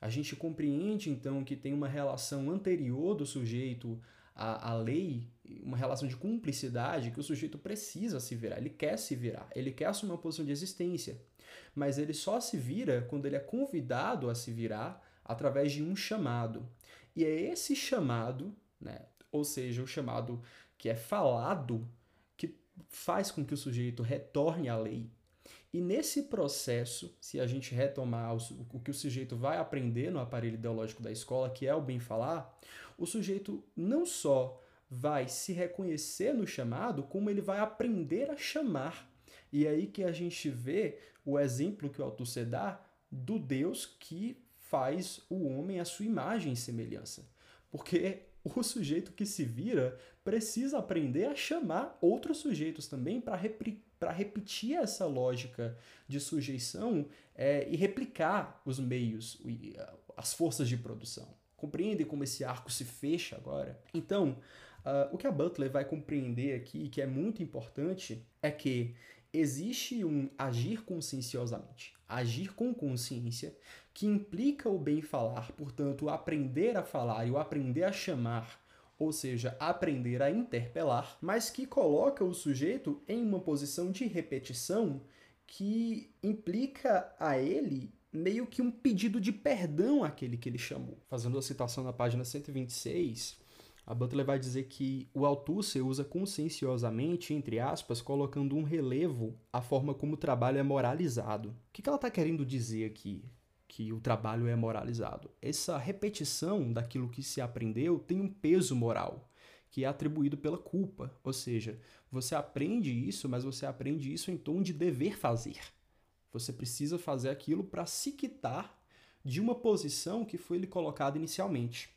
A gente compreende então que tem uma relação anterior do sujeito à, à lei uma relação de cumplicidade que o sujeito precisa se virar, ele quer se virar, ele quer assumir uma posição de existência, mas ele só se vira quando ele é convidado a se virar através de um chamado. E é esse chamado, né, ou seja, o chamado que é falado, que faz com que o sujeito retorne à lei. E nesse processo, se a gente retomar o que o sujeito vai aprender no aparelho ideológico da escola, que é o bem falar, o sujeito não só vai se reconhecer no chamado, como ele vai aprender a chamar. E é aí que a gente vê o exemplo que o Althusser dá do Deus que faz o homem à sua imagem e semelhança. Porque o sujeito que se vira precisa aprender a chamar outros sujeitos também para para repetir essa lógica de sujeição é, e replicar os meios, as forças de produção. Compreendem como esse arco se fecha agora? Então, uh, o que a Butler vai compreender aqui, que é muito importante, é que existe um agir conscienciosamente, agir com consciência, que implica o bem falar, portanto, aprender a falar e o aprender a chamar ou seja, aprender a interpelar, mas que coloca o sujeito em uma posição de repetição que implica a ele meio que um pedido de perdão àquele que ele chamou. Fazendo a citação na página 126, a Butler vai dizer que o Althusser usa conscienciosamente, entre aspas, colocando um relevo à forma como o trabalho é moralizado. O que ela está querendo dizer aqui? que o trabalho é moralizado. Essa repetição daquilo que se aprendeu tem um peso moral, que é atribuído pela culpa. Ou seja, você aprende isso, mas você aprende isso em tom de dever fazer. Você precisa fazer aquilo para se quitar de uma posição que foi lhe colocada inicialmente.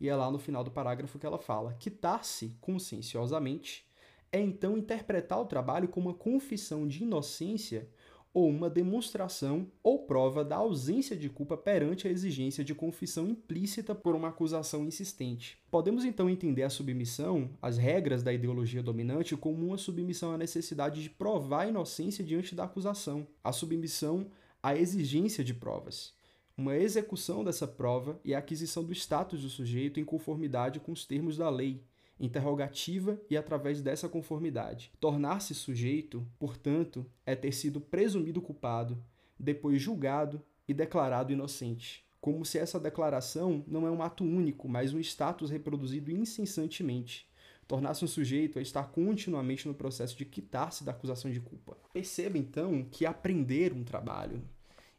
E é lá no final do parágrafo que ela fala: quitar-se conscienciosamente é então interpretar o trabalho como uma confissão de inocência ou uma demonstração ou prova da ausência de culpa perante a exigência de confissão implícita por uma acusação insistente. Podemos então entender a submissão às regras da ideologia dominante como uma submissão à necessidade de provar a inocência diante da acusação, a submissão à exigência de provas uma execução dessa prova e a aquisição do status do sujeito em conformidade com os termos da lei, interrogativa e através dessa conformidade. Tornar-se sujeito, portanto, é ter sido presumido culpado, depois julgado e declarado inocente. Como se essa declaração não é um ato único, mas um status reproduzido incessantemente. Tornar-se um sujeito é estar continuamente no processo de quitar-se da acusação de culpa. Perceba então que aprender um trabalho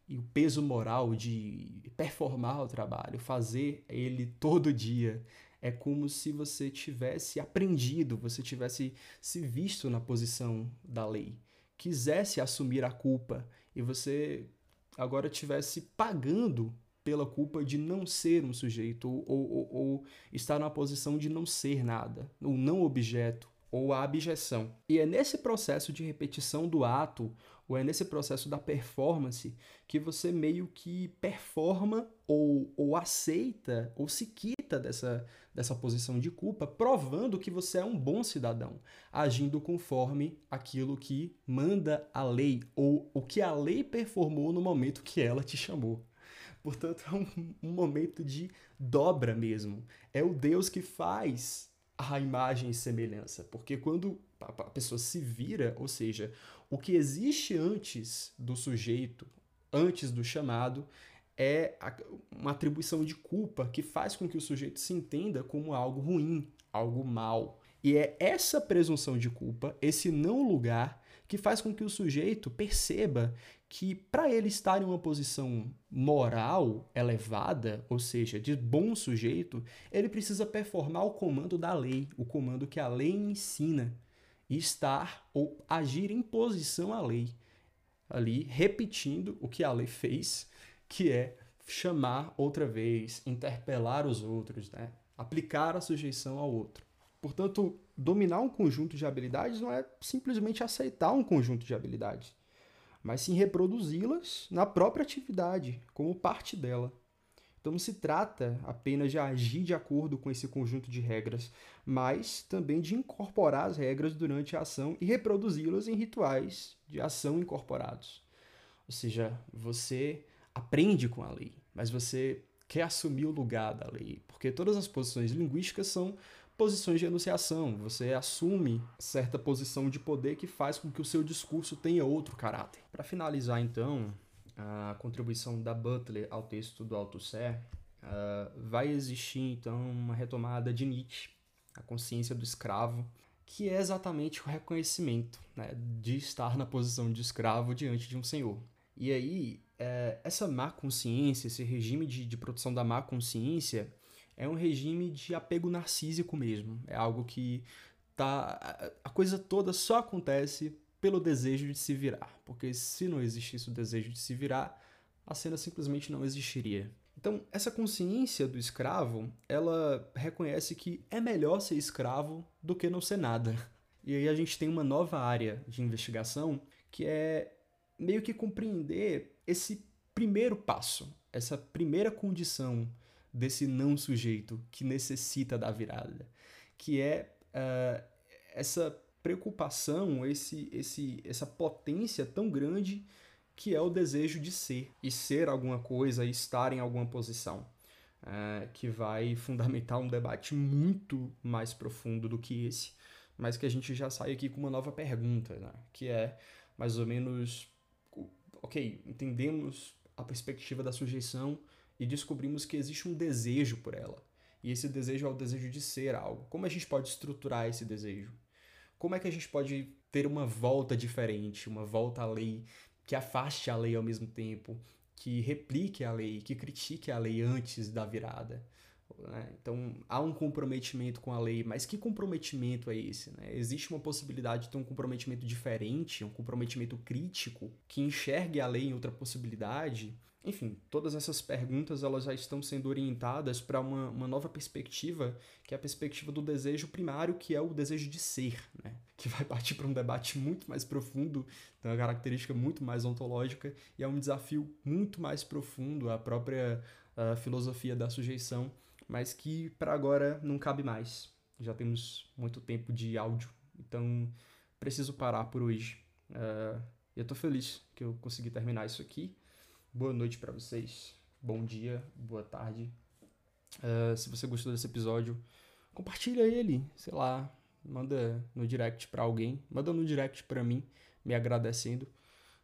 e o peso moral de performar o trabalho, fazer ele todo dia, é como se você tivesse aprendido, você tivesse se visto na posição da lei, quisesse assumir a culpa e você agora tivesse pagando pela culpa de não ser um sujeito ou, ou, ou estar na posição de não ser nada, ou não objeto, ou a abjeção. E é nesse processo de repetição do ato, ou é nesse processo da performance, que você meio que performa ou, ou aceita ou se quita dessa, dessa posição de culpa, provando que você é um bom cidadão, agindo conforme aquilo que manda a lei, ou o que a lei performou no momento que ela te chamou. Portanto, é um, um momento de dobra mesmo. É o Deus que faz a imagem e semelhança. Porque quando a pessoa se vira, ou seja, o que existe antes do sujeito, antes do chamado, é uma atribuição de culpa que faz com que o sujeito se entenda como algo ruim, algo mal. E é essa presunção de culpa, esse não lugar, que faz com que o sujeito perceba que para ele estar em uma posição moral elevada, ou seja, de bom sujeito, ele precisa performar o comando da lei, o comando que a lei ensina, estar ou agir em posição à lei, ali repetindo o que a lei fez, que é chamar outra vez, interpelar os outros, né? aplicar a sujeição ao outro. Portanto, dominar um conjunto de habilidades não é simplesmente aceitar um conjunto de habilidades mas sim reproduzi-las na própria atividade, como parte dela. Então não se trata apenas de agir de acordo com esse conjunto de regras, mas também de incorporar as regras durante a ação e reproduzi-las em rituais de ação incorporados. Ou seja, você aprende com a lei, mas você quer assumir o lugar da lei, porque todas as posições linguísticas são posições de enunciação. Você assume certa posição de poder que faz com que o seu discurso tenha outro caráter. Para finalizar, então, a contribuição da Butler ao texto do Althusser, uh, vai existir, então, uma retomada de Nietzsche, a consciência do escravo, que é exatamente o reconhecimento né, de estar na posição de escravo diante de um senhor. E aí, é, essa má consciência, esse regime de, de produção da má consciência, é um regime de apego narcísico mesmo. É algo que tá a coisa toda só acontece pelo desejo de se virar, porque se não existisse o desejo de se virar, a cena simplesmente não existiria. Então, essa consciência do escravo, ela reconhece que é melhor ser escravo do que não ser nada. E aí a gente tem uma nova área de investigação que é meio que compreender esse primeiro passo, essa primeira condição desse não sujeito que necessita da virada, que é uh, essa preocupação, esse, esse, essa potência tão grande que é o desejo de ser e ser alguma coisa e estar em alguma posição. Uh, que vai fundamentar um debate muito mais profundo do que esse, mas que a gente já sai aqui com uma nova pergunta, né? que é mais ou menos, ok, entendemos a perspectiva da sujeição e descobrimos que existe um desejo por ela. E esse desejo é o desejo de ser algo. Como a gente pode estruturar esse desejo? Como é que a gente pode ter uma volta diferente, uma volta à lei que afaste a lei ao mesmo tempo, que replique a lei, que critique a lei antes da virada? Né? Então há um comprometimento com a lei, mas que comprometimento é esse? Né? Existe uma possibilidade de ter um comprometimento diferente, um comprometimento crítico que enxergue a lei em outra possibilidade? Enfim, todas essas perguntas elas já estão sendo orientadas para uma, uma nova perspectiva, que é a perspectiva do desejo primário, que é o desejo de ser, né? que vai partir para um debate muito mais profundo, tem uma característica muito mais ontológica, e é um desafio muito mais profundo à própria uh, filosofia da sujeição mas que para agora não cabe mais. Já temos muito tempo de áudio, então preciso parar por hoje. Uh, eu tô feliz que eu consegui terminar isso aqui. Boa noite para vocês, bom dia, boa tarde. Uh, se você gostou desse episódio, compartilha ele, sei lá, manda no direct para alguém, manda no direct para mim, me agradecendo.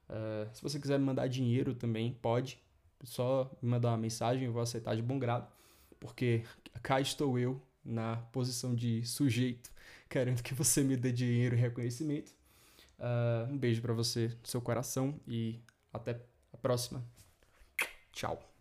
Uh, se você quiser me mandar dinheiro também, pode. Só me mandar uma mensagem, eu vou aceitar de bom grado porque cá estou eu na posição de sujeito, querendo que você me dê dinheiro e reconhecimento. Uh, um beijo para você, seu coração e até a próxima. Tchau.